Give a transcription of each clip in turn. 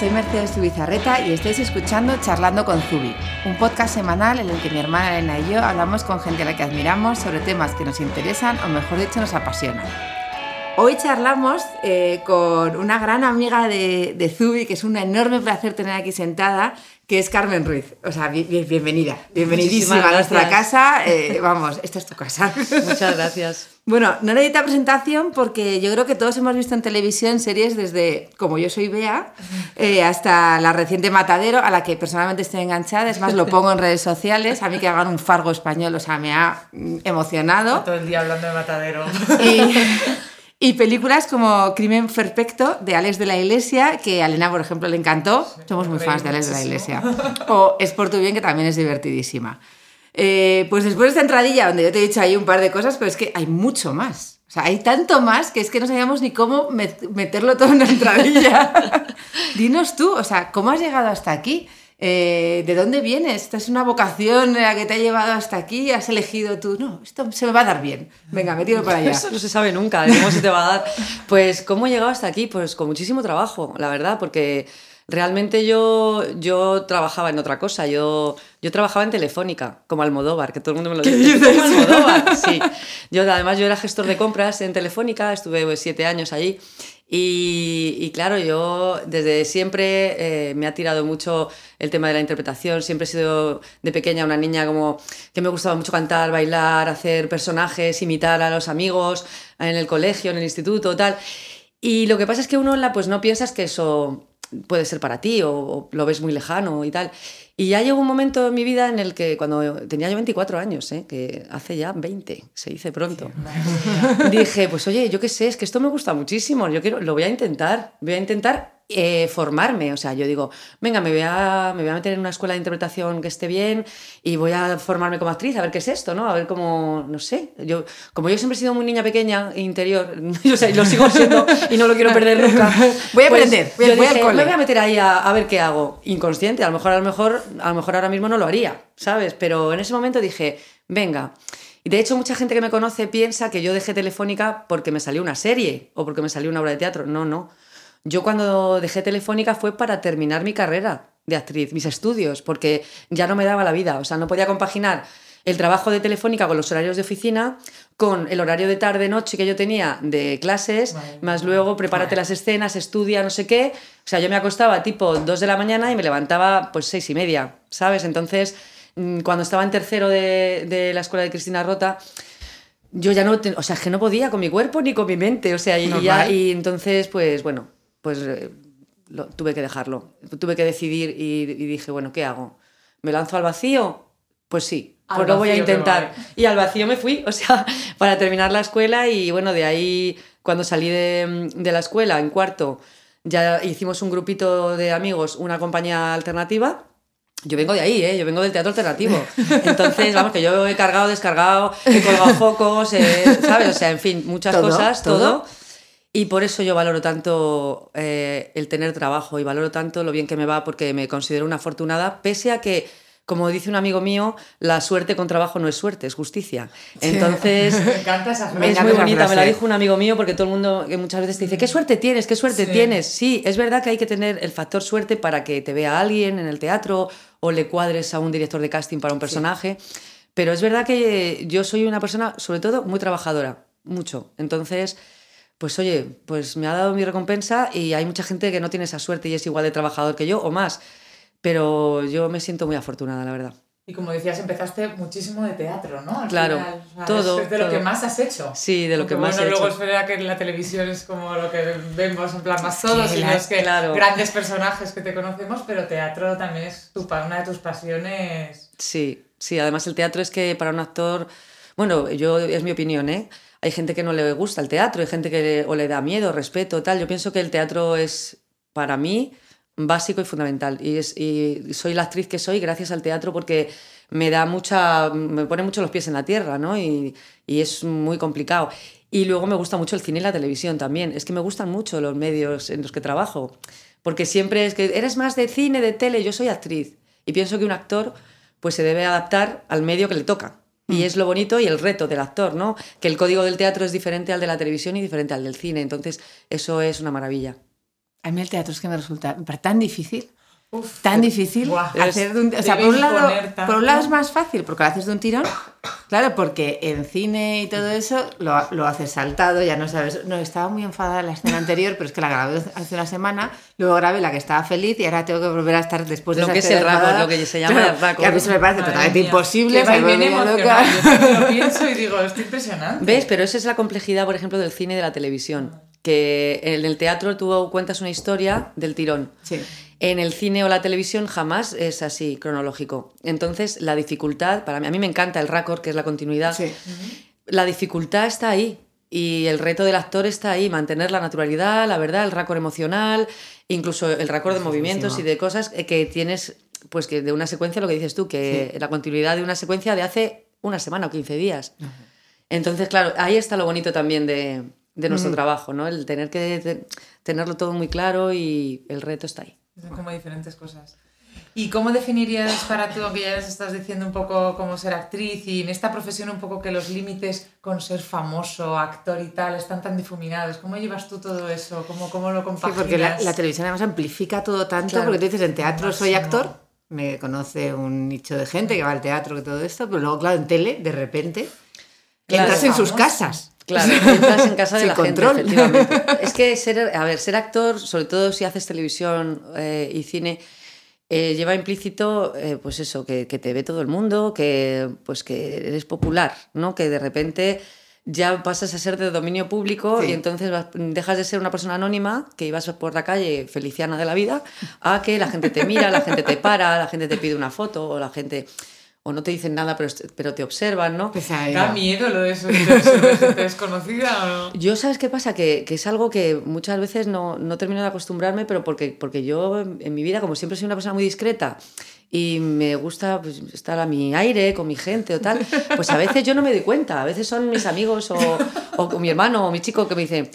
soy Mercedes Zubizarreta y estáis escuchando Charlando con Zubi, un podcast semanal en el que mi hermana Elena y yo hablamos con gente a la que admiramos sobre temas que nos interesan o mejor dicho nos apasionan. Hoy charlamos eh, con una gran amiga de, de Zubi, que es un enorme placer tener aquí sentada, que es Carmen Ruiz. O sea, bienvenida, bienvenidísima a nuestra casa. Eh, vamos, esta es tu casa. Muchas gracias. Bueno, no necesita presentación porque yo creo que todos hemos visto en televisión series desde, como yo soy Bea, eh, hasta la reciente Matadero, a la que personalmente estoy enganchada. Es más, lo pongo en redes sociales. A mí que hagan un fargo español, o sea, me ha mm, emocionado. Todo el día hablando de Matadero. Y, y películas como Crimen Perfecto de Alex de la Iglesia, que a Elena, por ejemplo, le encantó. Somos muy fans de Alex de la Iglesia. O Es por tu bien, que también es divertidísima. Eh, pues después de esta entradilla, donde yo te he dicho ahí un par de cosas, pero es que hay mucho más. O sea, hay tanto más que es que no sabíamos ni cómo meterlo todo en una entradilla. Dinos tú, o sea, ¿cómo has llegado hasta aquí? Eh, ¿de dónde vienes? ¿Esta es una vocación la que te ha llevado hasta aquí? ¿Has elegido tú? No, esto se me va a dar bien. Venga, me tiro para allá. Eso no se sabe nunca, cómo se te va a dar. Pues, ¿cómo he llegado hasta aquí? Pues con muchísimo trabajo, la verdad, porque realmente yo, yo trabajaba en otra cosa. Yo, yo trabajaba en Telefónica, como Almodóvar, que todo el mundo me lo dice. Como Almodóvar, sí. Yo, además, yo era gestor de compras en Telefónica, estuve siete años allí. Y, claro, yo desde siempre eh, me ha tirado mucho el tema de la interpretación. Siempre he sido de pequeña una niña como que me gustaba mucho cantar, bailar, hacer personajes, imitar a los amigos en el colegio, en el instituto, tal. Y lo que pasa es que uno pues no piensas que eso puede ser para ti o, lo ves muy lejano y tal. Y ya llegó un momento en mi vida en el que cuando tenía yo 24 años, ¿eh? que hace ya 20, se dice pronto, dije, pues oye, yo qué sé, es que esto me gusta muchísimo, yo quiero, lo voy a intentar, voy a intentar eh, formarme. O sea, yo digo, venga, me voy, a, me voy a meter en una escuela de interpretación que esté bien y voy a formarme como actriz, a ver qué es esto, ¿no? A ver cómo, no sé. Yo, como yo siempre he sido muy niña pequeña, interior, o sea, lo sigo siendo y no lo quiero perder nunca. Voy a pues aprender, voy, yo dije, me voy a meter ahí a, a, ver qué hago. Inconsciente, a lo mejor, a lo mejor, a lo mejor ahora mismo no lo haría, ¿sabes? Pero en ese momento dije, venga. Y de hecho, mucha gente que me conoce piensa que yo dejé Telefónica porque me salió una serie o porque me salió una obra de teatro. No, no. Yo cuando dejé Telefónica fue para terminar mi carrera de actriz, mis estudios, porque ya no me daba la vida, o sea, no podía compaginar el trabajo de Telefónica con los horarios de oficina, con el horario de tarde-noche que yo tenía de clases, más luego prepárate las escenas, estudia, no sé qué. O sea, yo me acostaba tipo dos de la mañana y me levantaba pues seis y media, ¿sabes? Entonces, mm, cuando estaba en tercero de, la escuela de Cristina Rota, yo ya no, o sea, que no podía con mi cuerpo ni con mi mente, o sea, y, ya, y entonces, pues bueno, pues eh, lo, tuve que dejarlo. Tuve que decidir y, dije, bueno, ¿qué hago? ¿Me lanzo al vacío? Pues sí, pues lo voy a intentar. Y al vacío me fui, o sea, para terminar la escuela y bueno, de ahí, cuando salí de, de la escuela, en cuarto, ya hicimos un grupito de amigos, una compañía alternativa, yo vengo de ahí, ¿eh? yo vengo del teatro alternativo. Entonces, vamos, que yo he cargado, descargado, he colgado focos, eh, ¿sabes? O sea, en fin, muchas cosas, todo. Y por eso yo valoro tanto eh, el tener trabajo y valoro tanto lo bien que me va porque me considero una afortunada, pese a que, como dice un amigo mío, la suerte con trabajo no es suerte, es justicia. Entonces, me encanta esa frase. Es muy bonita, me la dijo un amigo mío porque todo el mundo que muchas veces te dice, ¿qué suerte tienes? ¿Qué suerte tienes? Sí, es verdad que hay que tener el factor suerte para que te vea alguien en el teatro o le cuadres a un director de casting para un personaje. Pero es verdad que yo soy una persona, sobre todo, muy trabajadora, mucho. Entonces pues oye, pues me ha dado mi recompensa y hay mucha gente que no tiene esa suerte y es igual de trabajador que yo o más. Pero yo me siento muy afortunada, la verdad. Y como decías, empezaste muchísimo de teatro, ¿no? claro, todo. Es de lo que más has hecho. Sí, de lo que más he hecho. Luego es verdad que en la televisión es como lo que vemos en plan más todos, sino es que grandes personajes que te conocemos, pero teatro también es tu, una de tus pasiones. Sí, sí, además el teatro es que para un actor, bueno, yo es mi opinión, ¿eh? Hay gente que no le gusta el teatro, hay gente que o le da miedo, respeto, tal. Yo pienso que el teatro es, para mí, básico y fundamental. Y soy la actriz que soy gracias al teatro porque me da mucha, me pone mucho los pies en la tierra, ¿no? Y, y es muy complicado. Y luego me gusta mucho el cine y la televisión también. Es que me gustan mucho los medios en los que trabajo. Porque siempre es que eres más de cine, de tele, yo soy actriz. Y pienso que un actor pues se debe adaptar al medio que le toca. Y mm. es lo bonito y el reto del actor, ¿no? Que el código del teatro es diferente al de la televisión y diferente al del cine. Entonces, eso es una maravilla. A mí el teatro es que me resulta tan difícil. Tan difícil hacer de un, o sea, por un, lado, por un lado es más fácil porque lo haces de un tirón claro porque en cine y todo eso lo, lo, haces saltado ya no sabes no estaba muy enfadada en la escena anterior pero es que la grabé hace una semana luego grabé la que estaba feliz y ahora tengo que volver a estar después de lo que es el raco lo que se llama el raco que a mí se me parece totalmente imposible me viene loca. yo lo pienso y digo estoy impresionante. Ves pero esa es la complejidad por ejemplo del cine y de la televisión que en el teatro tú cuentas una historia del tirón. Sí en el cine o la televisión jamás es así cronológico. Entonces, la dificultad, para mí, a mí me encanta el raccord, que es la continuidad. La dificultad está ahí y el reto del actor está ahí, mantener la naturalidad, la verdad, el raccord emocional, incluso el raccord de movimientos y de cosas que tienes, pues que de una secuencia, lo que dices tú, que la continuidad de una secuencia de hace una semana o 15 días. Entonces, claro, ahí está lo bonito también de, nuestro trabajo, ¿no? El tener que tenerlo todo muy claro y el reto está ahí. Son como diferentes cosas. ¿Y cómo definirías para tú, aunque ya les estás diciendo un poco cómo ser actriz y en esta profesión un poco que los límites con ser famoso, actor y tal están tan difuminados? ¿Cómo llevas tú todo eso? ¿Cómo, cómo lo compaginas? Sí, porque la, televisión además amplifica todo tanto, porque tú dices en teatro soy actor, me conoce un nicho de gente que va al teatro y todo esto, pero luego claro, en tele, de repente, entras en sus casas. Claro, entras en casa de la control. gente, efectivamente. Es que ser, a ver, ser actor, sobre todo si haces televisión eh, y cine, eh, lleva implícito, eh, pues eso, que, que, te ve todo el mundo, que, pues que eres popular, ¿no? Que de repente ya pasas a ser de dominio público y entonces dejas de ser una persona anónima que ibas por la calle feliciana de la vida a que la gente te mira, la gente te para, la gente te pide una foto o la gente o no te dicen nada, pero, pero te observan, ¿no? Pues da miedo lo de eso, de desconocida o no? Yo, ¿sabes qué pasa? Que, que, es algo que muchas veces no, no termino de acostumbrarme, pero porque, porque yo en mi vida, como siempre soy una persona muy discreta y me gusta pues, estar a mi aire, con mi gente o tal, pues a veces yo no me doy cuenta, a veces son mis amigos o, o mi hermano o mi chico que me dicen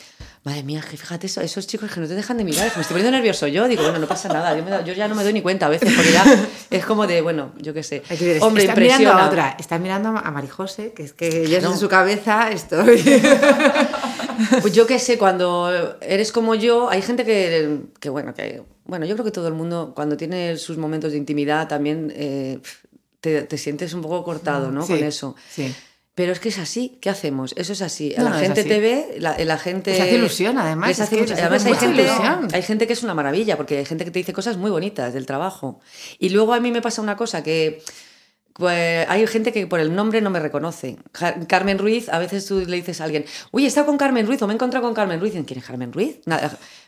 madre mía, fíjate eso, esos chicos que no te dejan de mirar, me estoy poniendo nervioso yo, digo, bueno, no pasa nada, yo, ya no me doy ni cuenta a veces, porque ya es como de, bueno, yo qué sé, hombre, está mirando a otra, está mirando a Marijose, que es que yo en su cabeza estoy... pues yo qué sé, cuando eres como yo, hay gente que, que, bueno, que, bueno, yo creo que todo el mundo, cuando tiene sus momentos de intimidad, también eh, te, te, sientes un poco cortado, ¿no? Con eso. Sí. Pero es que es así, ¿qué hacemos? Eso es así. la gente te ve, la, la gente... Se hace ilusión, además. además, hay gente, hay gente que es una maravilla, porque hay gente que te dice cosas muy bonitas del trabajo. Y luego a mí me pasa una cosa que pues hay gente que por el nombre no me reconoce. Carmen Ruiz, a veces tú le dices a alguien, uy, he estado con Carmen Ruiz o me he encontrado con Carmen Ruiz. ¿Quién es Carmen Ruiz?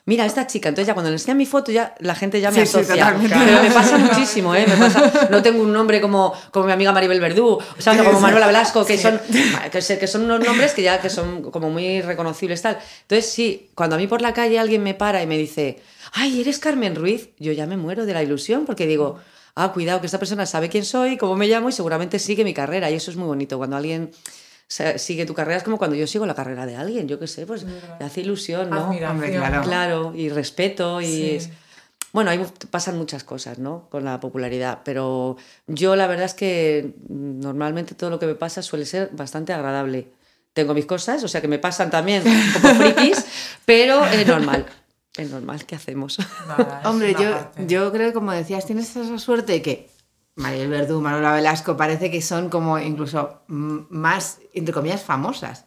Mira, esta chica. Entonces ya cuando le enseñan mi foto, ya la gente ya me asocia. Pero me pasa muchísimo, ¿eh? Me pasa, no tengo un nombre como, como mi amiga Maribel Verdú, o sea, como Manuela Velasco, que son, que, son unos nombres que ya que son como muy reconocibles tal. Entonces sí, cuando a mí por la calle alguien me para y me dice, ay, ¿eres Carmen Ruiz? Yo ya me muero de la ilusión porque digo ah, cuidado, que esta persona sabe quién soy, cómo me llamo y seguramente sigue mi carrera. Y eso es muy bonito. Cuando alguien sigue tu carrera es como cuando yo sigo la carrera de alguien, yo qué sé, pues me hace ilusión, ¿no? claro. claro. y respeto y... Bueno, ahí pasan muchas cosas, ¿no? Con la popularidad, pero yo la verdad es que normalmente todo lo que me pasa suele ser bastante agradable. Tengo mis cosas, o sea que me pasan también un poco frikis, pero es normal es normal, ¿qué hacemos? Hombre, yo, yo creo que como decías, tienes esa suerte de que Mariel Verdú, Manuela Velasco, parece que son como incluso más, entre comillas, famosas.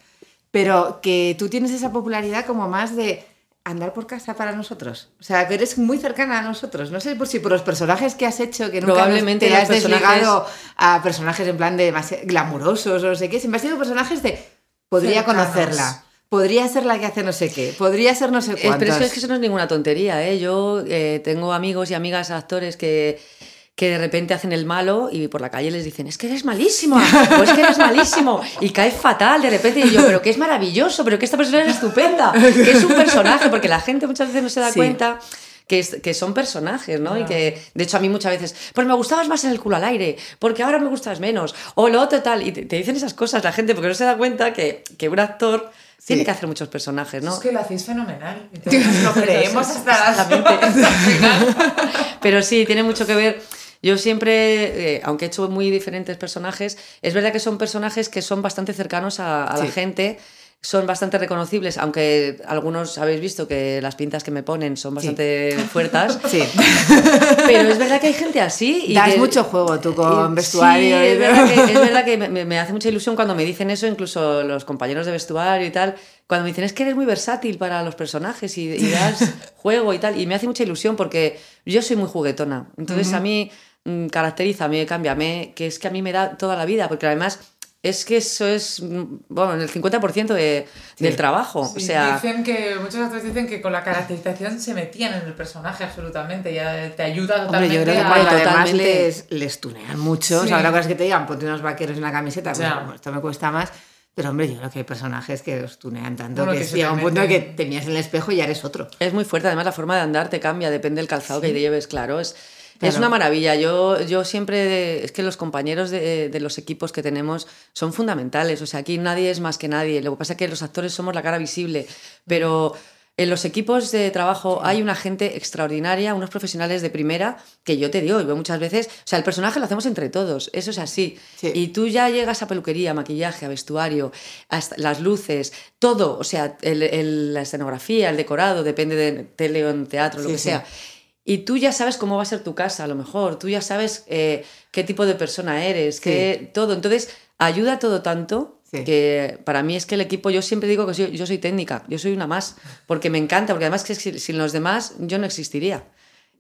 Pero que tú tienes esa popularidad como más de andar por casa para nosotros. O sea, que eres muy cercana a nosotros. No sé por si por los personajes que has hecho, que nunca Probablemente te has desligado a personajes en plan de glamurosos o no sé qué. Siempre has sido personajes de... Podría conocerla podría ser la que hace no sé qué, podría ser no sé cuántos. Pero es que eso no es ninguna tontería, ¿eh? Yo eh, tengo amigos y amigas actores que que de repente hacen el malo y por la calle les dicen, es que eres malísimo, o es que eres malísimo, y cae fatal de repente, y yo, pero que es maravilloso, pero que esta persona es estupenda, que es un personaje, porque la gente muchas veces no se da cuenta que, que, son personajes, ¿no? Y que, de hecho, a mí muchas veces, pues me gustabas más en el culo al aire, porque ahora me gustas menos, o lo otro tal, y te, te dicen esas cosas la gente porque no se da cuenta que, que un actor tiene que hacer muchos personajes, ¿no? Es que lo hacéis fenomenal. Entonces lo creemos hasta la mente. Pero sí, tiene mucho que ver. Yo siempre, eh, aunque he hecho muy diferentes personajes, es verdad que son personajes que son bastante cercanos a, la gente son bastante reconocibles, aunque algunos habéis visto que las pintas que me ponen son bastante fuertes. Sí. Pero es verdad que hay gente así. Y Das que- mucho juego tú con vestuario. Sí, y es verdad que, es verdad que me, me hace mucha ilusión cuando me dicen eso, incluso los compañeros de vestuario y tal. Cuando me dicen es que eres muy versátil para los personajes y, y das juego y tal. Y me hace mucha ilusión porque yo soy muy juguetona. Entonces a mí mm, caracteriza, a mí cambia, me, que es que a mí me da toda la vida. Porque además es que eso es, mm, bueno, el 50% de, del trabajo. Sí, o sea, dicen que muchos actores dicen que con la caracterización se metían en el personaje absolutamente, ya te ayuda Hombre, totalmente. yo creo que a- cuando además les, les tunean mucho. O Sí. sea, habrá cosas que te digan, ponte unos vaqueros en la camiseta, pues, bueno, esto me cuesta más. Pero hombre, yo creo que hay personajes que os tunean tanto Bueno, que, que llega un punto en que te miras en el espejo y ya eres otro. Es muy fuerte, además la forma de andar te cambia, depende del calzado que te lleves, claro. Es, Claro. es una maravilla. Yo, yo siempre, es que los compañeros de, de los equipos que tenemos son fundamentales. O sea, aquí nadie es más que nadie. Lo que pasa es que los actores somos la cara visible, pero en los equipos de trabajo hay una gente extraordinaria, unos profesionales de primera, que yo te digo, y veo muchas veces, o sea, el personaje lo hacemos entre todos, eso es así. Sí. Y tú ya llegas a peluquería, maquillaje, a vestuario, hasta las luces, todo, o sea, el- el- la escenografía, el decorado, depende de tele o en teatro, lo que sí. sea. Y tú ya sabes cómo va a ser tu casa, a lo mejor, tú ya sabes eh, qué tipo de persona eres, qué, todo. Entonces, ayuda todo tanto Sí. que para mí es que el equipo, yo siempre digo que soy- yo soy técnica, yo soy una más, porque me encanta, porque además que si- sin los demás yo no existiría.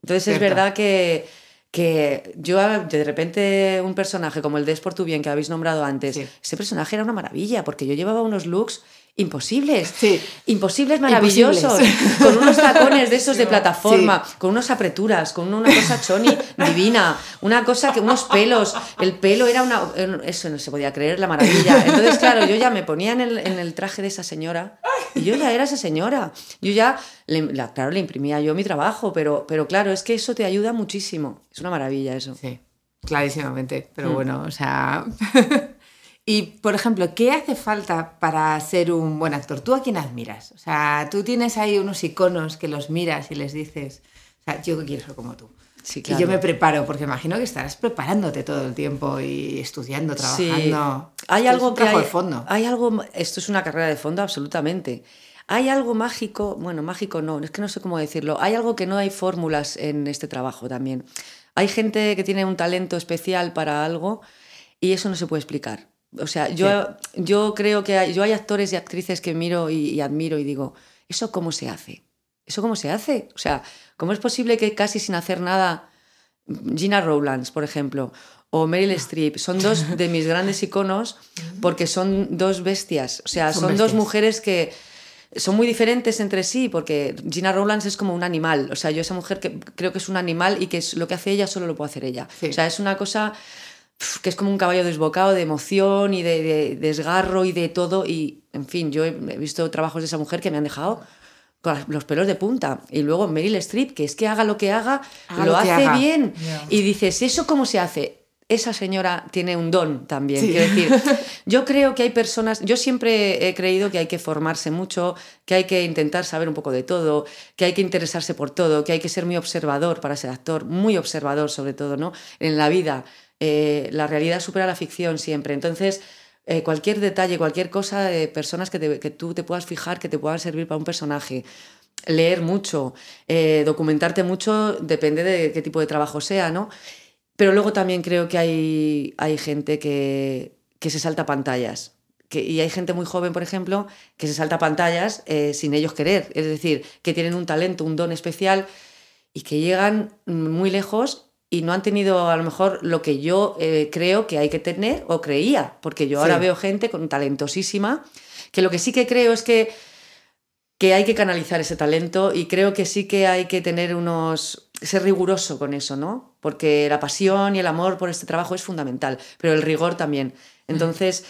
Entonces Cierto. es verdad que, que yo de repente un personaje como el de Es por tu bien que habéis nombrado antes, Sí. ese personaje era una maravilla, porque yo llevaba unos looks imposibles, Sí. imposibles maravillosos, Imposibles. con unos tacones de esos de Sí. plataforma, con unas apreturas, con una cosa choni divina, una cosa que unos pelos, el pelo era una eso no se podía creer la maravilla. Entonces, claro, yo ya me ponía en el, en el traje de esa señora y yo ya era esa señora. Yo ya le, la- claro, le imprimía yo mi trabajo, pero pero claro, es que eso te ayuda muchísimo. Es una maravilla eso. Sí, clarísimamente. Pero Mm. bueno, o sea. Y, por ejemplo, ¿qué hace falta para ser un buen actor? ¿Tú a quién admiras? O sea, tú tienes ahí unos iconos que los miras y les dices, o sea, yo quiero ser como tú. Sí, Y yo me preparo, porque imagino que estarás preparándote todo el tiempo y estudiando, trabajando. Hay Esto es algo un que hay, de fondo. Hay algo, esto es una carrera de fondo, absolutamente. Hay algo mágico, bueno, mágico no, es que no sé cómo decirlo. Hay algo que no hay fórmulas en este trabajo también. Hay gente que tiene un talento especial para algo y eso no se puede explicar. O sea, yo, yo creo que hay, yo hay actores y actrices que miro y, y admiro y digo, ¿eso cómo se hace? ¿Eso cómo se hace? O sea, ¿cómo es posible que casi sin hacer nada Gina Rowlands, por ejemplo, o Meryl Streep, son dos de mis grandes iconos porque son dos bestias. O sea, Son son, dos mujeres que son muy diferentes entre sí porque Gina Rowlands es como un animal. O sea, yo esa mujer que creo que es un animal y que es, lo que hace ella solo lo puede hacer ella. Sí. O sea, es una cosa que es como un caballo desbocado de emoción y de, de desgarro y de todo. Y, en fin, yo he visto trabajos de esa mujer que me han dejado con los pelos de punta. Y luego Meryl Streep, que es que haga lo que haga, Haga lo lo que hace haga. bien. Y dices, ¿eso cómo se hace? Esa señora tiene un don también. Sí. Quiero decir, yo creo que hay personas, yo siempre he creído que hay que formarse mucho, que hay que intentar saber un poco de todo, que hay que interesarse por todo, que hay que ser muy observador para ser actor, muy observador sobre todo, ¿no? En la vida, eh, la realidad supera la ficción siempre. Entonces, eh, cualquier detalle, cualquier cosa de personas que, te- que tú te puedas fijar, que te puedan servir para un personaje. Leer mucho, eh, documentarte mucho, depende de qué tipo de trabajo sea, ¿no? Pero luego también creo que hay, hay gente que, que se salta pantallas. Y hay gente muy joven, por ejemplo, que se salta pantallas sin ellos querer. Es decir, que tienen un talento, un don especial y que llegan muy lejos y no han tenido a lo mejor lo que yo eh, creo que hay que tener o creía. Porque yo ahora veo gente con talentosísima, que lo que sí que creo es que que hay que canalizar ese talento y creo que sí que hay que tener unos ser riguroso con eso, ¿no? Porque la pasión y el amor por este trabajo es fundamental, pero el rigor también. Entonces,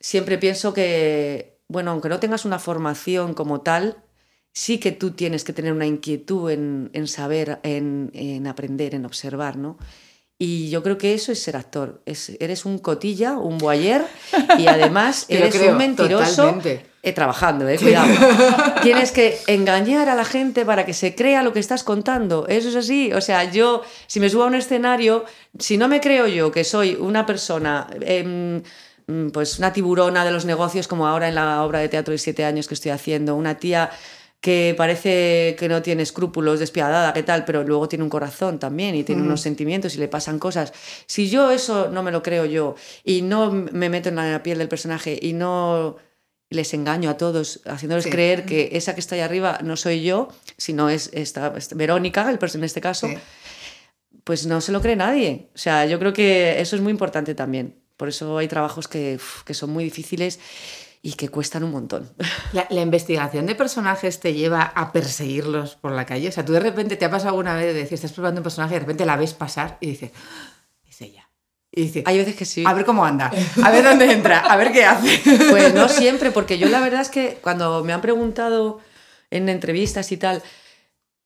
siempre pienso que, bueno, aunque no tengas una formación como tal, sí que tú tienes que tener una inquietud en, en saber, en, en aprender, en observar, ¿no? Y yo creo que eso es ser actor. Es, eres un cotilla, un boyer y además eres creo, un mentiroso eh, trabajando, eh, cuidado. Tienes que engañar a la gente para que se crea lo que estás contando. Eso es así. O sea, yo, si me subo a un escenario, si no me creo yo que soy una persona em, mm, pues una tiburona de los negocios, como ahora en la obra de teatro de siete años que estoy haciendo, una tía que parece que no tiene escrúpulos, despiadada, qué tal, pero luego tiene un corazón también y tiene unos sentimientos y le pasan cosas. Si yo eso no me lo creo yo y no me meto en la piel del personaje y no les engaño a todos, haciéndoles Sí. creer que esa que está ahí arriba no soy yo, sino es esta, esta- Verónica, el en este caso, Sí. pues no se lo cree nadie. O sea, yo creo que eso es muy importante también. Por eso hay trabajos que, que son muy difíciles y que cuestan un montón. La, la investigación de personajes te lleva a perseguirlos por la calle. O sea, tú de repente te ha pasado alguna vez de decir, estás probando un personaje y de repente la ves pasar y dices, "Ah, es ella. Y dices, Hay veces que sí. a ver cómo anda, a ver dónde entra, a ver qué hace. Pues no siempre, porque yo la verdad es que cuando me han preguntado en entrevistas y tal,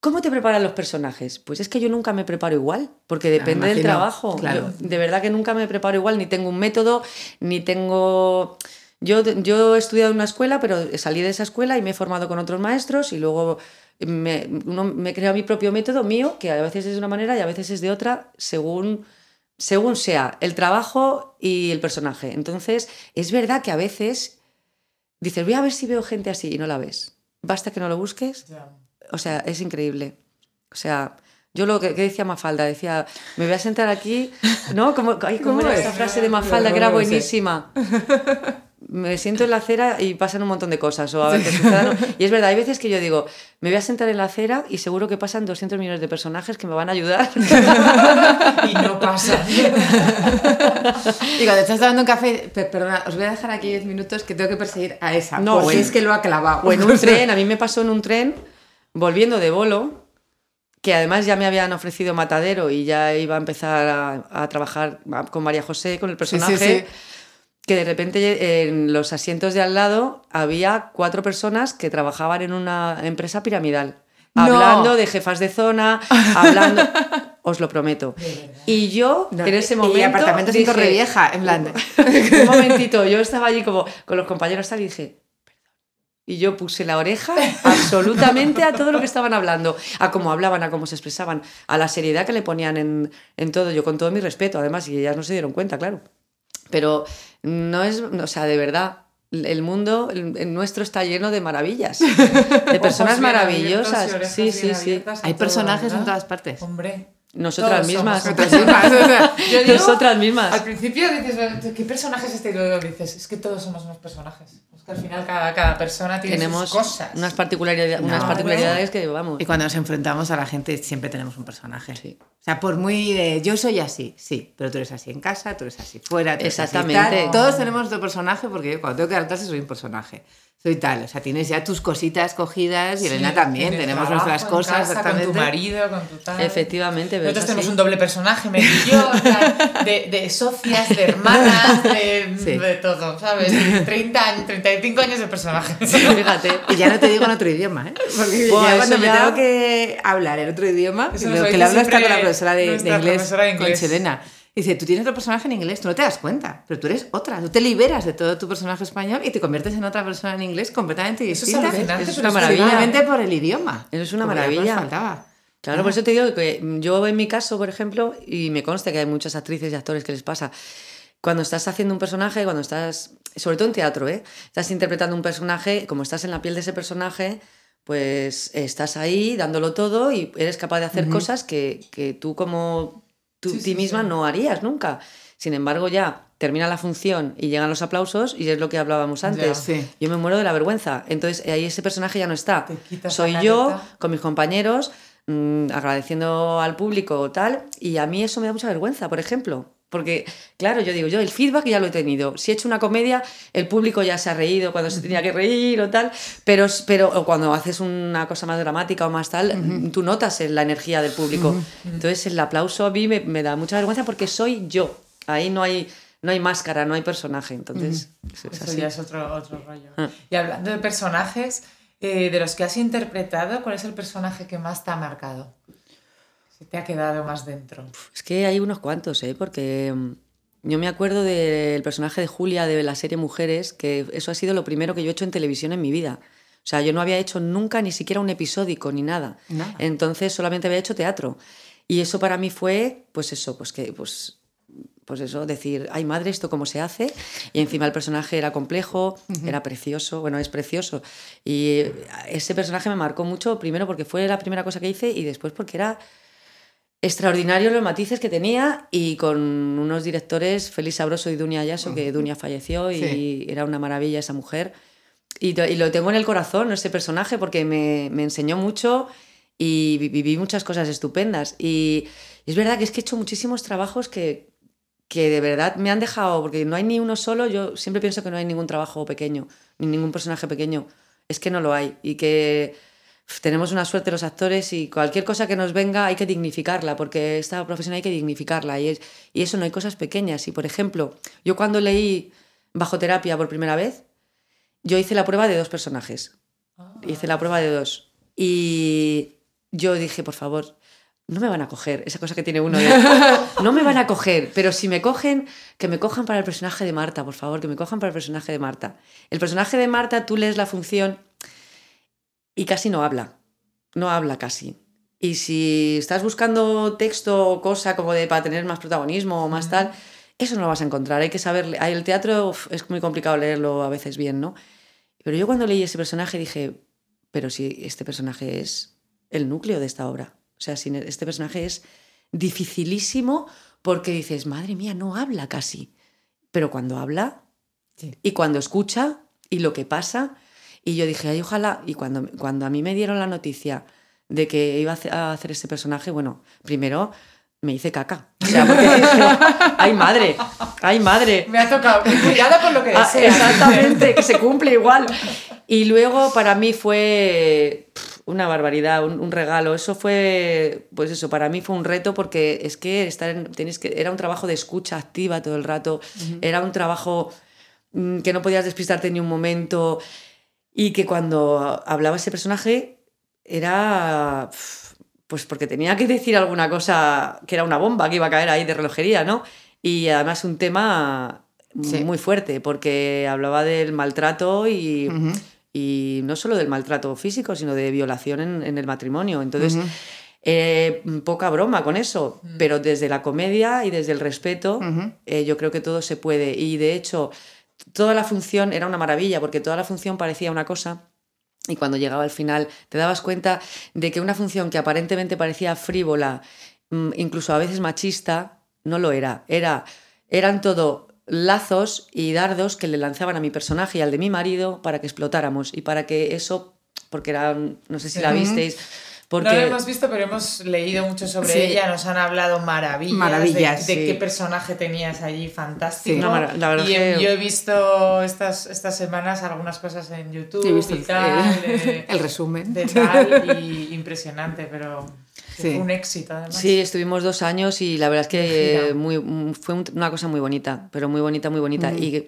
¿cómo te preparan los personajes? Pues es que yo nunca me preparo igual, porque depende del imagino, trabajo. claro. Yo de verdad que nunca me preparo igual, ni tengo un método, ni tengo... Yo, yo he estudiado en una escuela, pero salí de esa escuela y me he formado con otros maestros y luego me, uno- me he creado mi propio método mío, que a veces es de una manera y a veces es de otra, según según sea el trabajo y el personaje. Entonces, es verdad que a veces dices, voy a ver si veo gente así y no la ves. Basta que no lo busques. Ya. O sea, es increíble. O sea, yo lo que, que decía Mafalda, decía, me voy a sentar aquí, ¿no? Como, ay, ¿Cómo ¿Cómo era es? esta frase de Mafalda que era buenísima? Me siento en la acera y pasan un montón de cosas. O a veces sucedan- y es verdad, hay veces que yo digo, me voy a sentar en la acera y seguro que pasan 200 millones de personajes que me van a ayudar. Y no pasa. Y cuando estás tomando un café, pe- perdona, os voy a dejar aquí 10 minutos que tengo que perseguir a esa. No, en- es que lo ha clavado. O en un tren, a mí me pasó en un tren, volviendo de bolo, que además ya me habían ofrecido matadero y ya iba a empezar a, a trabajar con María José, con el Sí, sí, personaje, sí. Que de repente en los asientos de al lado había cuatro personas que trabajaban en una empresa piramidal. No. Hablando de jefas de zona, hablando... Os lo prometo. Y yo, No, en ese y momento... apartamentos en dije, Torrevieja, en plan. un momentito, yo estaba allí como con los compañeros tal y dije. Y yo puse la oreja absolutamente a todo lo que estaban hablando, a cómo hablaban, a cómo se expresaban, a la seriedad que le ponían en, en todo, yo con todo mi respeto, además, y ellas no se dieron cuenta, claro. Pero no es, o sea, de verdad, el mundo el, el nuestro está lleno de maravillas, de personas maravillosas. abiertos Sí, sí, sí. Hay todo, personajes en todas partes. Hombre. Nosotras Todos mismas. Nosotras mismas, o sea, Yo digo, Nosotras mismas. Al principio dices, ¿qué personajes este? Y luego dices, es que todos somos unos personajes. Al final cada, cada persona tiene Tenemos sus cosas. unas particularidades, unas No. particularidades que, vamos. Y cuando nos enfrentamos a la gente siempre tenemos un personaje. Sí. O sea, por muy de yo soy así, sí, pero tú eres así en casa, tú eres así fuera. tú eres así Exactamente. tal. Todos tenemos nuestro personaje porque yo cuando tengo que dar clases soy un personaje. Soy tal, o sea, tienes ya tus cositas cogidas y Sí, Elena también, tenemos trabajo, nuestras cosas casa, Con tu exactamente. marido, con tu tal. Efectivamente, Nosotros tenemos así. un doble personaje, Mel y yo, de, de socias, de hermanas, de, Sí. de todo, ¿sabes? 30 años, 35 años de personaje. Fíjate. Y ya no te digo en otro idioma, ¿eh? Porque ya cuando me ya- tengo que hablar en otro idioma, lo que le hablo siempre con la profesora de, de inglés, profesora de inglés. con Selena. Dice, tú tienes otro personaje en inglés, tú no te das cuenta, pero tú eres otra. Tú te liberas de todo tu personaje español y te conviertes en otra persona en inglés completamente Eso es distinta. alucinante, Eso es una maravilla. Por el idioma. Eso es una maravilla. faltaba. Claro, por eso te digo que yo en mi caso, por ejemplo, y me consta que hay muchas actrices y actores que les pasa, cuando estás haciendo un personaje, cuando estás, sobre todo en teatro, ¿eh? estás interpretando un personaje, como estás en la piel de ese personaje, pues estás ahí dándolo todo y eres capaz de hacer cosas que, que tú como tú, Sí, ti sí, misma sí. no harías nunca. Sin embargo, ya termina la función y llegan los aplausos y es lo que hablábamos antes. Yo me muero de la vergüenza. Entonces ahí ese personaje ya no está. Soy yo con mis compañeros mm, agradeciendo al público tal y a mí eso me da mucha vergüenza, por ejemplo. Porque, claro, yo digo, yo el feedback ya lo he tenido. Si he hecho una comedia, el público ya se ha reído cuando se tenía que reír o tal, pero, pero o cuando haces una cosa más dramática o más tal, tú notas la energía del público. Entonces el aplauso a mí me, me da mucha vergüenza porque soy yo. Ahí no hay, no hay máscara, no hay personaje. Entonces, es Eso así. ya es otro, otro rollo. Ah. Y hablando de personajes, eh, de los que has interpretado, ¿cuál es el personaje que más te ha marcado? Se te ha quedado más dentro. Es que hay unos cuantos, ¿eh? Porque mm, yo me acuerdo del personaje de Julia de la serie Mujeres, que eso ha sido lo primero que yo he hecho en televisión en mi vida. O sea, yo no había hecho nunca ni siquiera un episódico ni nada. Nada. Entonces solamente había hecho teatro. Y eso para mí fue, pues eso, pues que, pues, pues eso, decir, ay madre, esto cómo se hace. Y encima el personaje era complejo, era precioso, bueno, es precioso. Y ese personaje me marcó mucho, primero porque fue la primera cosa que hice y después porque era extraordinario los matices que tenía y con unos directores, Félix Sabroso y Dunia Ayaso, que Dunia falleció y era una maravilla esa mujer. Y, lo tengo en el corazón, ese personaje, porque me, me enseñó mucho y viví muchas cosas estupendas. Y es verdad que es que he hecho muchísimos trabajos que, que de verdad me han dejado, porque no hay ni uno solo, yo siempre pienso que no hay ningún trabajo pequeño, ni ningún personaje pequeño. Es que no lo hay. Y que tenemos una suerte los actores y cualquier cosa que nos venga hay que dignificarla, porque esta profesión hay que dignificarla. Y, y eso no hay cosas pequeñas. Y por ejemplo, yo cuando leí Bajo Terapia por primera vez, yo hice la prueba de dos personajes. Hice la prueba de dos. Y yo dije, por favor, no me van a coger, esa cosa que tiene uno de, no me van a coger, pero si me cogen, que me cojan para el personaje de Marta, por favor, que me cojan para el personaje de Marta. El personaje de Marta, tú lees la función y casi no habla, no habla casi. Y si estás buscando texto o cosa como de para tener más protagonismo o más tal, eso no lo vas a encontrar. Hay que saber, el teatro es muy complicado leerlo a veces bien, ¿no? Pero yo cuando leí ese personaje dije, pero si este personaje es el núcleo de esta obra. O sea, si este personaje es dificilísimo porque dices, madre mía, no habla casi. Pero cuando habla y cuando escucha y lo que pasa, y yo dije, ay, ojalá, y cuando, cuando a mí me dieron la noticia de que iba a hacer ese personaje, bueno, primero me hice caca. O sea, porque ay madre, ay madre. Me ha tocado, cuidado con lo que ah, deseas. exactamente, que se cumple igual. Y luego para mí fue una barbaridad, un, regalo. Eso fue, pues eso, para mí fue un reto porque es que, estar en, que era un trabajo de escucha activa todo el rato, era un trabajo mm, que no podías despistarte ni un momento y que cuando hablaba ese personaje era pues porque tenía que decir alguna cosa que era una bomba que iba a caer ahí de relojería, ¿no? Y además un tema muy fuerte, porque hablaba del maltrato y, y, no solo del maltrato físico, sino de violación en, el matrimonio. Entonces, eh, poca broma con eso, mm. pero desde la comedia y desde el respeto, eh, yo creo que todo se puede. Y de hecho, toda la función era una maravilla, porque toda la función parecía una cosa y cuando llegaba al final te dabas cuenta de que una función que aparentemente parecía frívola, mm, incluso a veces machista, no lo era. era eran todo lazos y dardos que le lanzaban a mi personaje y al de mi marido para que explotáramos y para que eso, porque era, no sé si la visteis, no lo hemos visto, pero hemos leído mucho sobre ella, nos han hablado maravillas, maravillas de, qué personaje tenías allí, fantástico. y yo he visto estas, estas semanas algunas cosas en YouTube y tal. el resumen. De tal, y impresionante, pero... Fue un éxito además. Sí, estuvimos dos años y la verdad es que muy, fue una cosa muy bonita, pero muy bonita, muy bonita. Y,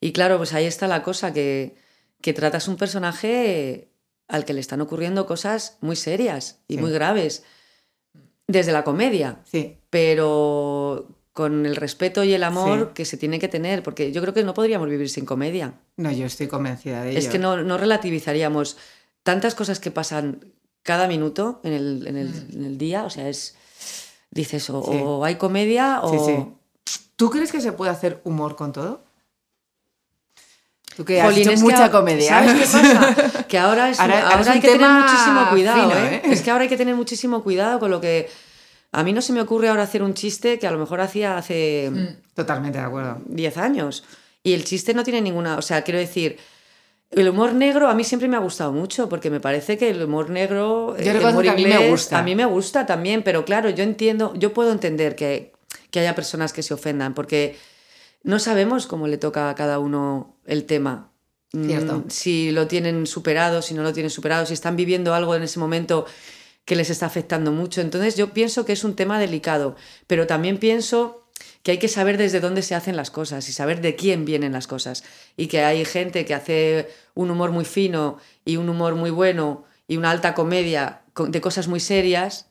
y claro, pues ahí está la cosa, que, que tratas un personaje al que le están ocurriendo cosas muy serias y muy graves, desde la comedia, sí. pero con el respeto y el amor que se tiene que tener, porque yo creo que no podríamos vivir sin comedia. No, yo estoy convencida de ello. Es que no, no relativizaríamos tantas cosas que pasan cada minuto en el, en el, mm. en el día, o sea, es, dices, o, o hay comedia o... ¿Tú crees que se puede hacer humor con todo? Tú que has hecho mucha comedia. ¿Sabes qué pasa? Que ahora, hay que tener muchísimo cuidado. ¿eh? ¿eh? Es que ahora hay que tener muchísimo cuidado con lo que. A mí no se me ocurre ahora hacer un chiste que a lo mejor hacía hace. Mm, totalmente de acuerdo. 10 años. Y el chiste no tiene ninguna. O sea, quiero decir. El humor negro a mí siempre me ha gustado mucho porque me parece que el humor negro, yo el humor a mí me gusta. A mí me gusta también, pero claro, yo entiendo, yo puedo entender que, que haya personas que se ofendan porque no sabemos cómo le toca a cada uno el tema. Cierto. Mm, si lo tienen superado, si no lo tienen superado, si están viviendo algo en ese momento que les está afectando mucho. Entonces yo pienso que es un tema delicado, pero también pienso que hay que saber desde dónde se hacen las cosas y saber de quién vienen las cosas. Y que hay gente que hace un humor muy fino y un humor muy bueno y una alta comedia de cosas muy serias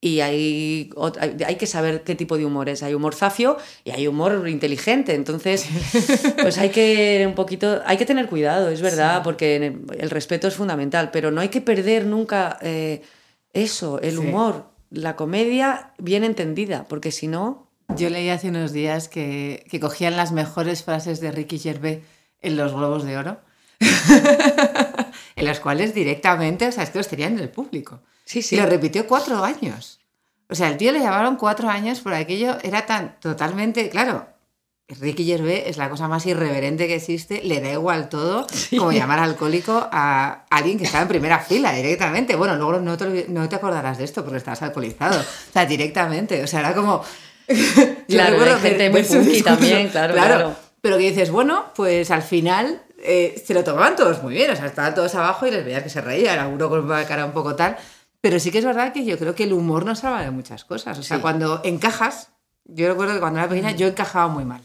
y hay, hay, que saber qué tipo de humor es. Hay humor zafio y hay humor inteligente. Entonces, pues hay que un poquito, hay que tener cuidado, es verdad, porque el, respeto es fundamental, pero no hay que perder nunca eh, eso, el humor, la comedia bien entendida, porque si no, Yo leí hace unos días que, que cogían las mejores frases de Ricky Gervais en los Globos de Oro, en las cuales directamente, o sea, es que los tenían en el público. Sí, Y sí. lo repitió cuatro años. O sea, el tío le llamaron cuatro años por aquello, era tan totalmente, claro, Ricky Gervais es la cosa más irreverente que existe, le da igual todo, como llamar alcohólico a alguien que estaba en primera fila directamente. Bueno, luego no te, no te acordarás de esto porque estabas alcoholizado. O sea, directamente. O sea, era como... Claro, recuerdo hay gente muy discurso. también, claro, claro. Pero que dices, bueno, pues al final eh, se lo tomaban todos muy bien, o sea, estaban todos abajo y les veías que se reían, alguno con una cara un poco tal. Pero sí que es verdad que yo creo que el humor nos salva de muchas cosas. O sea, Sí. cuando encajas, yo recuerdo que cuando era pequeña yo encajaba muy mal.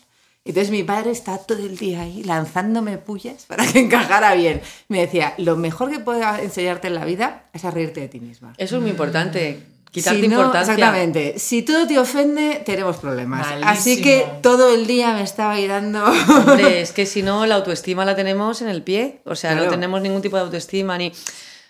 Entonces mi padre está todo el día ahí lanzándome pullas para que encajara bien. Me decía, lo mejor que puedo enseñarte en la vida es a reírte de ti misma. Eso es muy importante. Quitarte Si no, importancia. Exactamente. Si todo te ofende, tenemos problemas. Así Malísimo. que todo el día me estaba dando... Hombre, es que si no, la autoestima la tenemos en el pie. O sea, Claro. no tenemos ningún tipo de autoestima ni.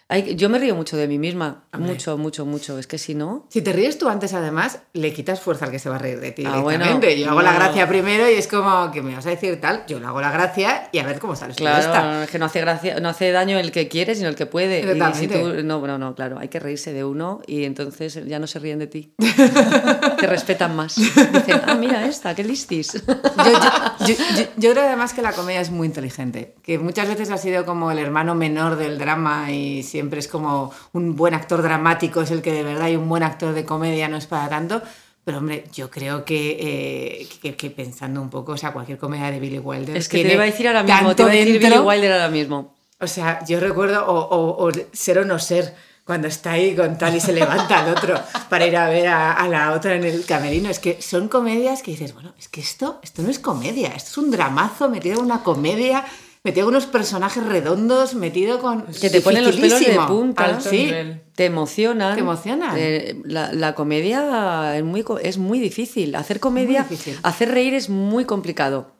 Hay- yo me río mucho de mí misma. Hombre. Mucho, mucho, mucho. Es que si no. Si te ríes tú antes, además, le quitas fuerza al que se va a reír de ti. Ah, bueno, yo hago la no. gracia primero y es como que me vas a decir tal, yo le hago la gracia y a ver cómo sales tú de esta. Claro, es que no hace gracia, no hace daño el que quiere, sino el que puede. Y si tú, no, no, no, claro, hay que reírse de uno y entonces ya no se ríen de ti. Te respetan más. Dicen, ah, mira esta, qué listis. Yo, yo- yo- yo- yo creo además que la comedia es muy inteligente, que muchas veces ha sido como el hermano menor del drama y siempre es como un buen actor dramático es el que de verdad y un buen actor de comedia no es para tanto. Pero hombre, yo creo que, eh, que, que pensando un poco, o sea, cualquier comedia de Billy Wilder. Es que te tiene iba a decir ahora mismo, te iba a decir Billy. Wilder ahora mismo. O sea, yo recuerdo, o, o- o ser o no ser, cuando está ahí con tal y se levanta al otro para ir a ver a, a la otra en el camerino. Es que son comedias que dices, bueno, es que esto, esto no es comedia, esto es un dramazo metido en una comedia, metido con unos personajes redondos, metido con... Que te ponen los pelos de punta. Alto Sí, nivel. Te emocionan. Te emocionan. Eh, la, la comedia es muy, es muy difícil. Hacer comedia, difícil. hacer reír es muy complicado.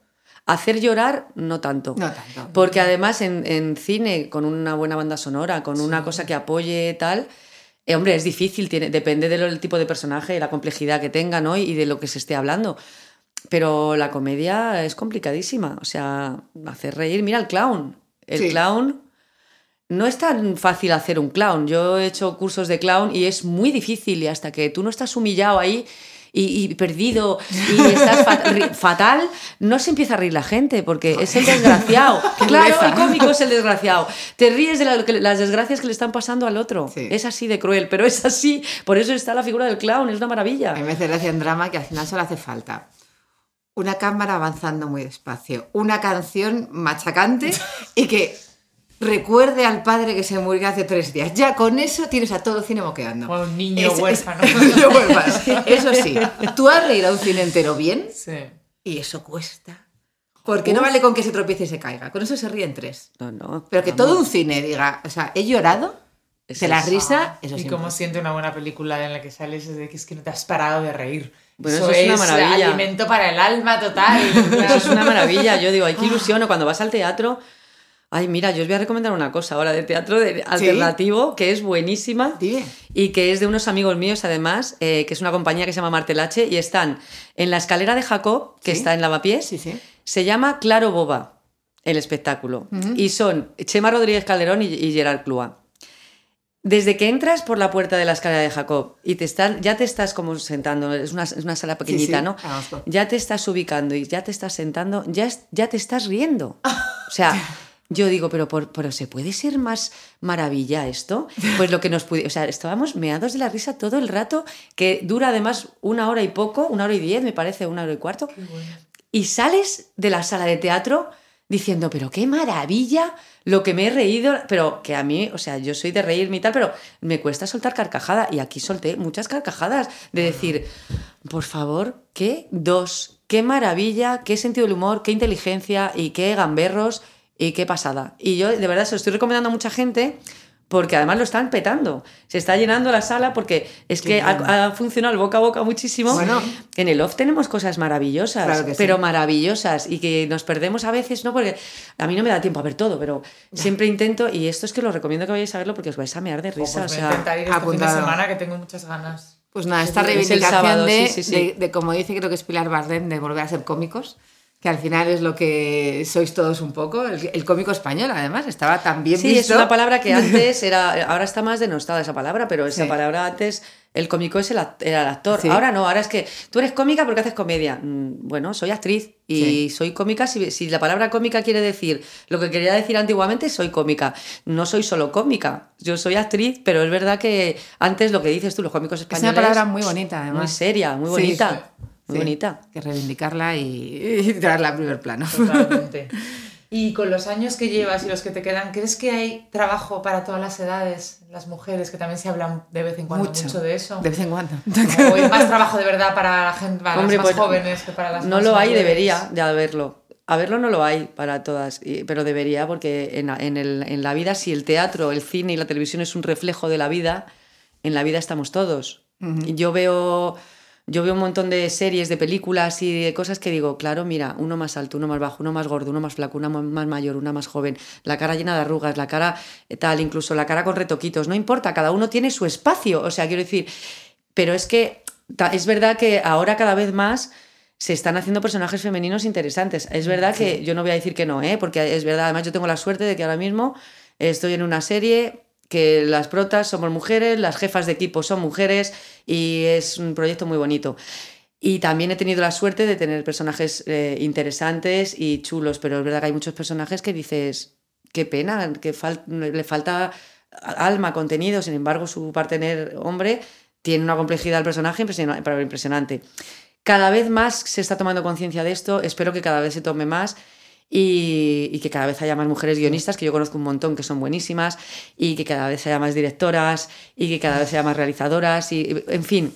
Hacer llorar, no tanto. No tanto. Porque además en, en cine, con una buena banda sonora, con una cosa que apoye tal, eh, hombre, es difícil, tiene, depende del tipo de personaje, la complejidad que tenga ¿no? y de lo que se esté hablando. Pero la comedia es complicadísima. O sea, hacer reír. Mira el clown. El Sí. clown. No es tan fácil hacer un clown. Yo he hecho cursos de clown y es muy difícil y hasta que tú no estás humillado ahí y, y perdido y estás fat- fatal, no se empieza a reír la gente porque es el desgraciado. Claro, el cómico es el desgraciado. Te ríes de la- las desgracias que le están pasando al otro. Sí. Es así de cruel, pero es así. Por eso está la figura del clown, es una maravilla. A mí me hace gracia en drama que al final solo hace falta una cámara avanzando muy despacio, una canción machacante y que recuerde al padre que se murió hace tres días. Ya con eso tienes a todo el cine moqueando. O a un niño Es- es- huérfano. niño huérfano. Eso sí, tú has reído a un cine entero bien Sí. y eso cuesta. Porque no vale con que se tropiece y se caiga. Con eso se ríen tres. No, no. Pero que vamos. todo un cine diga, o sea, he llorado, Es de la eso. risa, eso y sí. cómo siente una buena película en la que sales es de que es que no te has parado de reír. Bueno, eso es una maravilla. alimento para el alma total. Eso es una maravilla. Yo digo, ay, qué ilusión. O cuando vas al teatro. Ay, mira, yo os voy a recomendar una cosa ahora de teatro de- alternativo que es buenísima Dime. y que es de unos amigos míos además, eh, que es una compañía que se llama Martelache y están en la escalera de Jacob, que Sí. está en Lavapiés. Sí, sí. Se llama Claro Boba, el espectáculo. Y son Chema Rodríguez Calderón y, y Gerard Clua. Desde que entras por la puerta de la escalera de Jacob y te están, ya te estás como sentando, es una, es una sala pequeñita, sí, ¿no? Ya te estás ubicando y ya te estás sentando, ya, es- ya te estás riendo. O sea, yo digo, pero, por, pero ¿se puede ser más maravilla esto? Pues lo que nos pude, o sea, estábamos meados de la risa todo el rato, que dura además una hora y poco, una hora y diez, me parece, una hora y cuarto y sales de la sala de teatro diciendo, pero qué maravilla lo que me he reído, pero que a mí, o sea, yo soy de reírme y tal, pero me cuesta soltar carcajada. Y aquí solté muchas carcajadas de decir, por favor, qué dos, qué maravilla, qué sentido del humor, qué inteligencia y qué gamberros y qué pasada. Y yo de verdad se lo estoy recomendando a mucha gente porque además lo están petando. Se está llenando la sala porque es que ha, ha funcionado el boca a boca muchísimo. Bueno. En el off tenemos cosas maravillosas, Claro que sí. pero maravillosas y que nos perdemos a veces, ¿no? Porque a mí no me da tiempo a ver todo, pero siempre intento y esto es que lo recomiendo que vayáis a verlo porque os vais a mear de Pues risa. voy o a sea, intentar ir este fin de apuntado. semana que tengo muchas ganas. Pues nada, esta Es el reivindicación sábado, de, sí, sí, sí. de- de, como dice creo que es Pilar Bardem, de volver a ser cómicos, que al final es lo que sois todos un poco. El, el cómico español, además, estaba tan bien Sí, visto. es una palabra que antes era, ahora está más denostada esa palabra, pero esa Sí. palabra antes, el cómico es el, era el actor. Sí. Ahora no, ahora es que tú eres cómica porque haces comedia. Mm, Bueno, soy actriz y soy cómica. Si, si la palabra cómica quiere decir lo que quería decir antiguamente, soy cómica. No soy solo cómica, yo soy actriz, pero es verdad que antes lo que dices tú, los cómicos Es españoles. una palabra muy bonita, además. Muy seria, muy Sí, bonita. Muy Sí, bonita. Que reivindicarla y, y traerla a primer plano. Totalmente. Y con los años que llevas y los que te quedan, ¿crees que hay trabajo para todas las edades, las mujeres, que también se hablan de vez en cuando mucho, de eso? De vez en cuando. ¿O hay más trabajo de verdad para la gente, para Hombre, las más pues, jóvenes que para las No más lo hay, debería de haberlo. Haberlo no lo hay para todas, pero debería porque en, en el- en la vida, si el teatro, el cine y la televisión es un reflejo de la vida, en la vida estamos todos. Y Yo veo, yo veo un montón de series, de películas y de cosas que digo, claro, mira, uno más alto, uno más bajo, uno más gordo, uno más flaco, una más mayor, una más joven, la cara llena de arrugas, la cara eh, tal, incluso la cara con retoquitos, no importa, cada uno tiene su espacio, o sea, quiero decir, pero es que es verdad que ahora cada vez más se están haciendo personajes femeninos interesantes. Es verdad que yo no voy a decir que no, ¿eh? porque es verdad, además yo tengo la suerte de que ahora mismo estoy en una serie que las protas somos mujeres, las jefas de equipo son mujeres y es un proyecto muy bonito. Y también he tenido la suerte de tener personajes eh, interesantes y chulos, pero es verdad que hay muchos personajes que dices, qué pena, que le falta alma, contenido, sin embargo su partener hombre tiene una complejidad del personaje impresionante. Cada vez más se está tomando conciencia de esto, espero que cada vez se tome más y, y que cada vez haya más mujeres guionistas, que yo conozco un montón que son buenísimas, y que cada vez haya más directoras, y que cada vez haya más realizadoras, y en fin.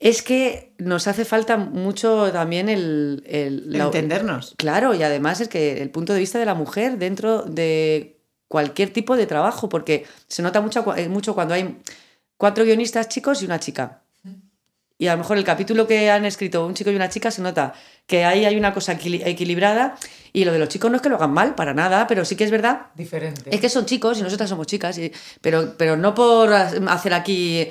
Es que nos hace falta mucho también el... el- la- Entendernos. Claro, y además es que el punto de vista de la mujer dentro de cualquier tipo de trabajo, porque se nota mucho, eh, mucho cuando hay cuatro guionistas chicos y una chica. Y a lo mejor el capítulo que han escrito un chico y una chica se nota que ahí hay una cosa equili- equilibrada y lo de los chicos no es que lo hagan mal, para nada, pero sí que es verdad Diferente. es que son chicos y nosotras somos chicas, y- pero, pero no por hacer aquí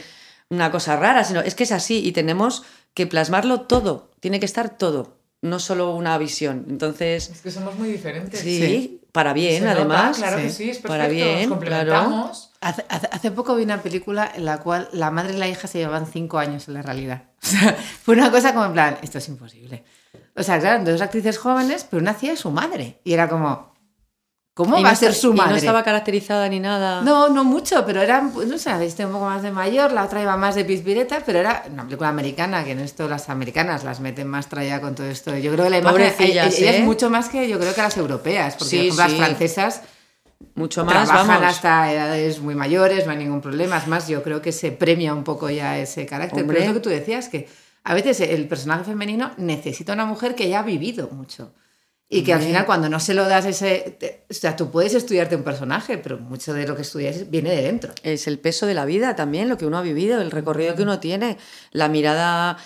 una cosa rara, sino es que es así y tenemos que plasmarlo todo, tiene que estar todo, no solo una visión. Entonces, Es que somos muy diferentes. sí, Sí. Para bien, Se nota, además. claro que sí. es perfecto. Para bien, nos claro. complementamos. Hace, hace- hace poco vi una película en la cual la madre y la hija se llevaban cinco años en la realidad. O sea, fue una cosa como en plan, esto es imposible. O sea, claro, dos actrices jóvenes, pero una hacía de su madre. Y era como, ¿cómo Y va no a ser su y madre? no estaba caracterizada ni nada. No, no mucho, pero era, no sé, este un poco más de mayor, la otra iba más de pizpireta, pero era una película americana, que en esto las americanas las meten más traya con todo esto. Yo creo que la imagen Pobrecillas, ella es ¿eh? mucho más que yo creo que las europeas, porque Sí, sí. las francesas Mucho más, trabajan vamos. hasta edades muy mayores, no hay ningún problema. Es más, yo creo que se premia un poco ya ese carácter. Hombre. Pero es lo que tú decías, que a veces el personaje femenino necesita una mujer que ya ha vivido mucho. Y que al final cuando no se lo das ese... te- o sea, tú puedes estudiarte un personaje, pero mucho de lo que estudias viene de dentro. Es el peso de la vida también, lo que uno ha vivido, el recorrido que uno tiene, la mirada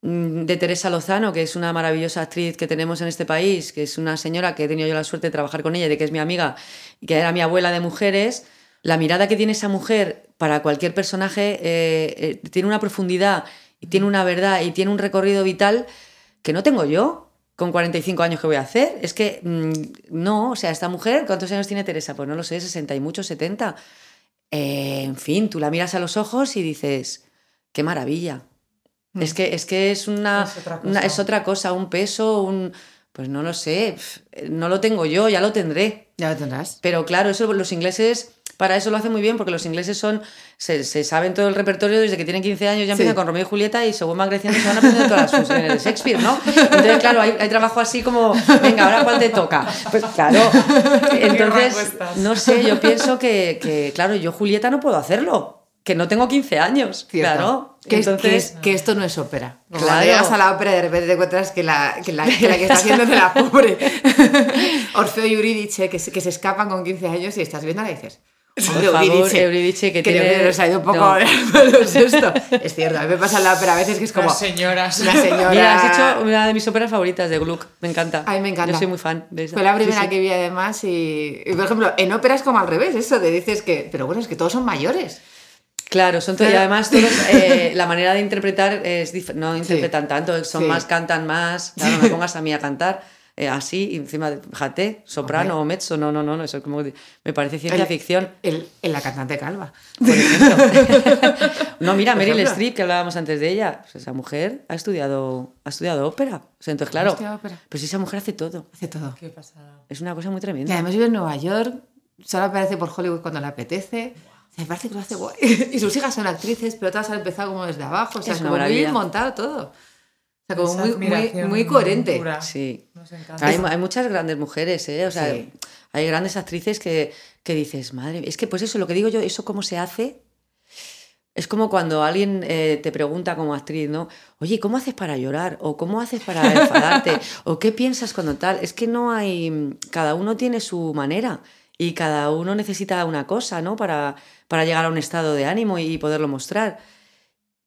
mm, de Teresa Lozano, que es una maravillosa actriz que tenemos en este país, que es una señora que he tenido yo la suerte de trabajar con ella, y de que es mi amiga, y que era mi abuela de mujeres, la mirada que tiene esa mujer para cualquier personaje eh, eh, tiene una profundidad y tiene una verdad y tiene un recorrido vital que no tengo yo con 45 años que voy a hacer. Es que mm, no, o sea, esta mujer, ¿cuántos años tiene Teresa? Pues no lo sé, 60 y muchos, 70. Eh, en fin, tú la miras a los ojos y dices, qué maravilla. Es, que, es que es una, Es otra una- cosa. es otra cosa, un peso, un... Pues no lo sé, no lo tengo yo, ya lo tendré. Ya lo tendrás. Pero claro, eso los ingleses para eso lo hacen muy bien, porque los ingleses son se, se saben todo el repertorio desde que tienen 15 años, ya empiezan Sí. con Romeo y Julieta y según van creciendo se van aprendiendo todas las funciones de Shakespeare, ¿no? Entonces, claro, hay, hay trabajo así como, venga, ahora cuál te toca. Pues claro, entonces, no sé, yo pienso que, que, claro, yo Julieta no puedo hacerlo, que no tengo 15 años, Cierto. claro. Que, esto no es ópera. Como Claro. Llegas a la ópera y de repente te encuentras que la que, la, que, la que está haciendo es de la pobre. Orfeo y Eurídice, que se, que se escapan con 15 años y estás viendo y dices... Por favor, Eurídice, Eurídice, que creo tiene- que nos ha ido un poco No. de las esto. Es cierto, a mí me pasa en la ópera a veces que es como... Las señoras. Una señora... Mira, has hecho una de mis óperas favoritas de Gluck, me encanta. A mí me encanta. Yo soy muy fan de esa. Fue la primera Sí, sí. que vi además y, y, por ejemplo, en ópera es como al revés, eso de dices que, pero bueno, es que todos son mayores. Claro, son todos, y además todos, eh, la manera de interpretar es dif- no interpretan tanto, son Sí. más, cantan más, claro, no me pongas a mí a cantar eh, así, y encima, fíjate, soprano o mezzo, no, no, no, no, eso es como, me parece ciencia El- ficción, El, el- la cantante calva. por ejemplo. no, mira, Meryl. Streep, que hablábamos antes de ella, pues esa mujer ha estudiado, ha estudiado ópera, o sea, entonces, claro, pues esa mujer hace todo, Hace todo. Qué pasada. es una cosa muy Y tremenda. además vive en Nueva York, solo aparece por Hollywood cuando le apetece. Me parece que lo hace guay. Y sus hijas son actrices, pero todas han empezado como desde abajo. O sea, Es como muy bien montado todo. Sea, como muy, muy, admiración muy coherente. Sí. Nos. Hay, hay muchas grandes mujeres, ¿eh? O sea, Sí. hay grandes actrices que, que dices, madre, es que pues eso, lo que digo yo, eso cómo se hace. Es como cuando alguien eh, te pregunta como actriz, ¿no? Oye, ¿cómo haces para llorar? ¿O cómo haces para enfadarte? ¿O qué piensas cuando tal? Es que no hay. Cada uno tiene su manera y cada uno necesita una cosa, ¿no? Para, para llegar a un estado de ánimo y poderlo mostrar.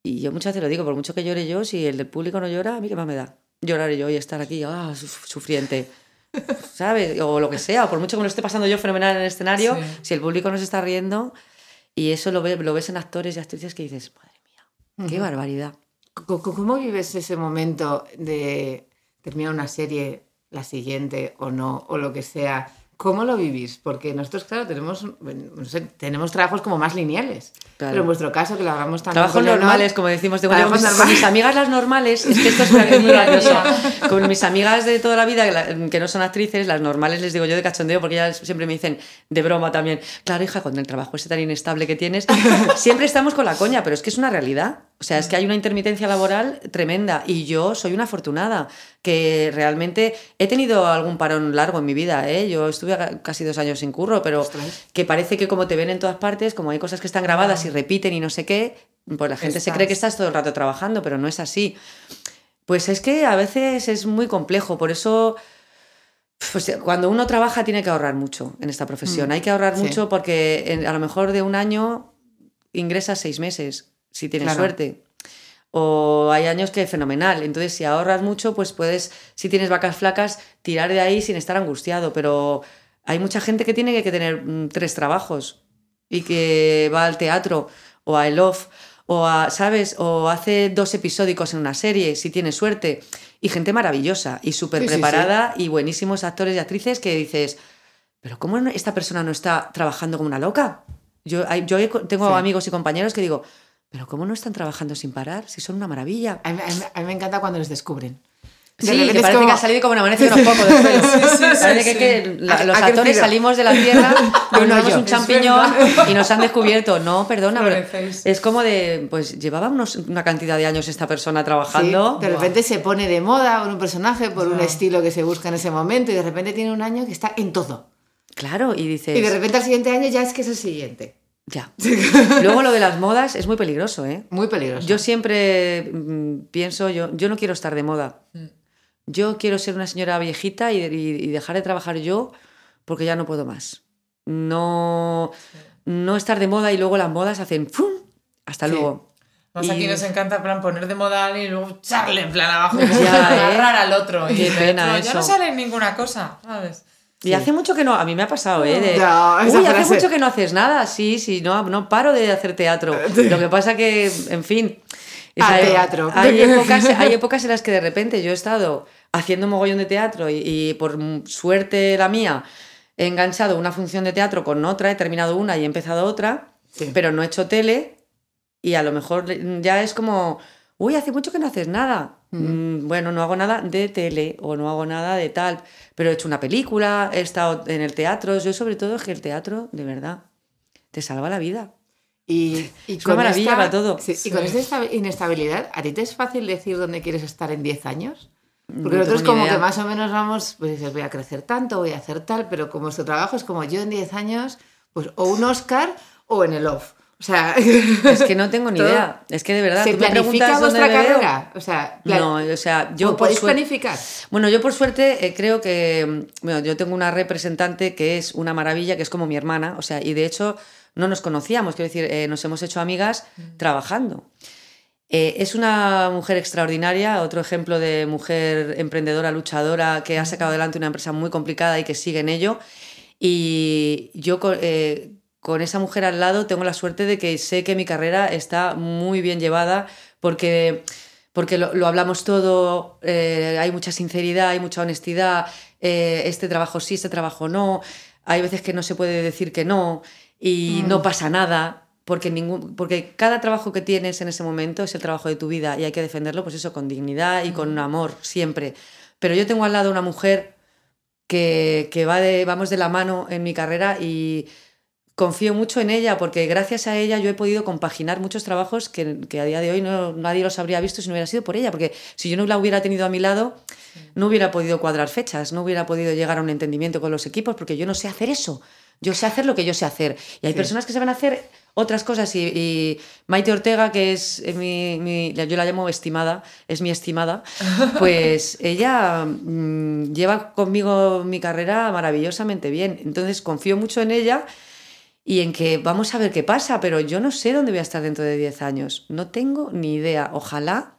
Y yo muchas veces lo digo, por mucho que llore yo, si el del público no llora, a mí qué más me da. Llorar yo y estar aquí, ah, suf- sufriente. ¿Sabes? O lo que sea, o por mucho que me lo esté pasando yo fenomenal en el escenario, Sí. si el público no se está riendo, y eso lo, ve- lo ves en actores y actrices que dices, madre mía, qué barbaridad. ¿Cómo, cómo vives ese momento de terminar una serie, la siguiente o no, o lo que sea? ¿Cómo lo vivís? Porque nosotros, claro, tenemos, no sé, tenemos trabajos como más lineales. Claro. Pero en vuestro caso, que lo hablamos también Trabajos normales, como decimos, tengo yo mis, con mis amigas las normales, es que esto es muy, muy gracioso. Con mis amigas de toda la vida, que, la- que no son actrices, las normales les digo yo de cachondeo, porque ellas siempre me dicen de broma también, claro, hija, con el trabajo ese tan inestable que tienes, siempre estamos con la coña, pero es que es una realidad. O sea, es que hay una intermitencia laboral tremenda y yo soy una afortunada que realmente he tenido algún parón largo en mi vida, ¿eh? Yo estuve ca- casi dos años sin curro, pero Ostras. que parece que como te ven en todas partes, como hay cosas que están grabadas y repiten y no sé qué, pues la gente se cree que Estás. estás todo el rato trabajando, pero no es así. Pues es que a veces es muy complejo, por eso pues, cuando uno trabaja tiene que ahorrar mucho en esta profesión. Mm, Hay que ahorrar sí. mucho porque en- a lo mejor de un año ingresas seis meses, si tienes Claro. suerte. O hay años que fenomenal. Entonces, si ahorras mucho, pues puedes, si tienes vacas flacas, tirar de ahí sin estar angustiado. Pero hay mucha gente que tiene que tener mm, tres trabajos y que va al teatro o a el off o a, ¿sabes? O hace dos episódicos en una serie, si tiene suerte. Y gente maravillosa y súper Sí, sí, sí. preparada y buenísimos actores y actrices que dices, pero ¿cómo esta persona no está trabajando como una loca? Yo, yo tengo amigos y compañeros que digo, pero ¿cómo no están trabajando sin parar? Si son una maravilla. A mí, a mí- a mí me encanta cuando les descubren. De Sí, que parece como- que ha salido como una amanece con los pocos del suelo. Parece que, que la- los actores salimos de la tierra, De un nos hoyo. un champiñón y nos han descubierto. No, perdona, pero es como de, pues llevaba unos- una cantidad de años esta persona Sí, trabajando. de repente se pone de moda por un personaje, por un Ya. estilo que se busca en ese momento y de repente tiene un año que está en todo. Claro, y dices, Y de repente al siguiente año ya es que es el siguiente. Ya. Luego lo de las modas es muy peligroso, ¿eh? Muy peligroso. Yo siempre mm, pienso, yo, yo no quiero estar de moda. Mm. Yo quiero ser una señora viejita y, y- y dejar de trabajar yo porque ya no puedo más. No, no estar de moda y luego las modas hacen ¡fum! Hasta Sí. luego. Más Y- aquí nos encanta en plan poner de moda y luego echarle en plan abajo y Ya, ¿eh? agarrar al otro. Y Qué el pena otro, eso. Ya no sale ninguna cosa, ¿sabes? Y hace mucho que no, a mí me ha pasado, ¿eh? De, No, esa Uy, hace mucho que no haces nada, sí, sí, no, no paro de hacer teatro. Lo que pasa que, en fin. es- A hay, teatro. Hay épocas, hay épocas en las que de repente yo he estado haciendo mogollón de teatro y, y por suerte la mía he enganchado una función de teatro con otra, he terminado una y he empezado otra, Sí. pero no he hecho tele y a lo mejor ya es como, uy, hace mucho que no haces nada. Mm, Bueno, no hago nada de tele o no hago nada de tal, pero he hecho una película, he estado en el teatro. Yo sobre todo es que el teatro, de verdad, te salva la vida. Y, y Es una maravilla para todo. sí, Sí. Y con esta esta- inestabilidad, ¿a ti te es fácil decir dónde quieres estar en 10 años? Porque No nosotros como idea. que más o menos vamos, pues dices, voy a crecer tanto, voy a hacer tal, pero como nuestro trabajo es como yo en 10 años, pues o un Oscar o en el off. O sea, Es que no tengo ni idea. Es que de verdad, ¿se tú planifica vuestra carrera? O sea, plan- No, o sea, yo ¿o por podéis suerte- planificar? Bueno, yo por suerte eh, creo que, mm, bueno, yo tengo una representante que es una maravilla, que es como mi hermana, o sea, y de hecho no nos conocíamos, quiero decir, eh, nos hemos hecho amigas trabajando. Eh, es una mujer extraordinaria, otro ejemplo de mujer emprendedora, luchadora, que ha sacado adelante una empresa muy complicada y que sigue en ello. Y yo eh, con esa mujer al lado tengo la suerte de que sé que mi carrera está muy bien llevada porque, porque lo, lo hablamos todo, eh, hay mucha sinceridad, hay mucha honestidad, eh, este trabajo sí, este trabajo no, hay veces que no se puede decir que no y no pasa nada. Porque, ningún, porque cada trabajo que tienes en ese momento es el trabajo de tu vida y hay que defenderlo, pues eso, con dignidad y con amor, siempre. Pero yo tengo al lado una mujer que, que va de, vamos de la mano en mi carrera y confío mucho en ella porque gracias a ella yo he podido compaginar muchos trabajos que, que a día de hoy no, nadie los habría visto si no hubiera sido por ella. Porque si yo no la hubiera tenido a mi lado, no hubiera podido cuadrar fechas, no hubiera podido llegar a un entendimiento con los equipos porque yo no sé hacer eso. Yo sé hacer lo que yo sé hacer. Y hay personas que saben hacer otras cosas y, y Maite Ortega, que es mi, mi- yo la llamo estimada, es mi estimada, pues ella mm, lleva conmigo mi carrera maravillosamente bien. Entonces confío mucho en ella y en que vamos a ver qué pasa, pero yo no sé dónde voy a estar dentro de 10 años. No tengo ni idea. Ojalá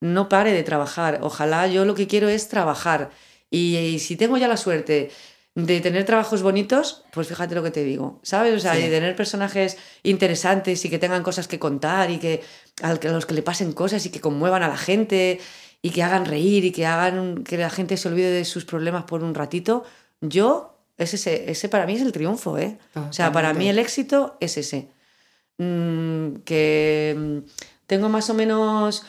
no pare de trabajar. Ojalá yo lo que quiero es trabajar. Y, y si tengo ya la suerte de tener trabajos bonitos, pues fíjate lo que te digo, ¿sabes? O sea, Sí. de tener personajes interesantes y que tengan cosas que contar y que- a los que le pasen cosas y que conmuevan a la gente y que hagan reír y que hagan que la gente se olvide de sus problemas por un ratito, yo, es ese, ese para mí es el triunfo, ¿eh? O sea, para mí el éxito es ese. Mm, que mm, tengo más o menos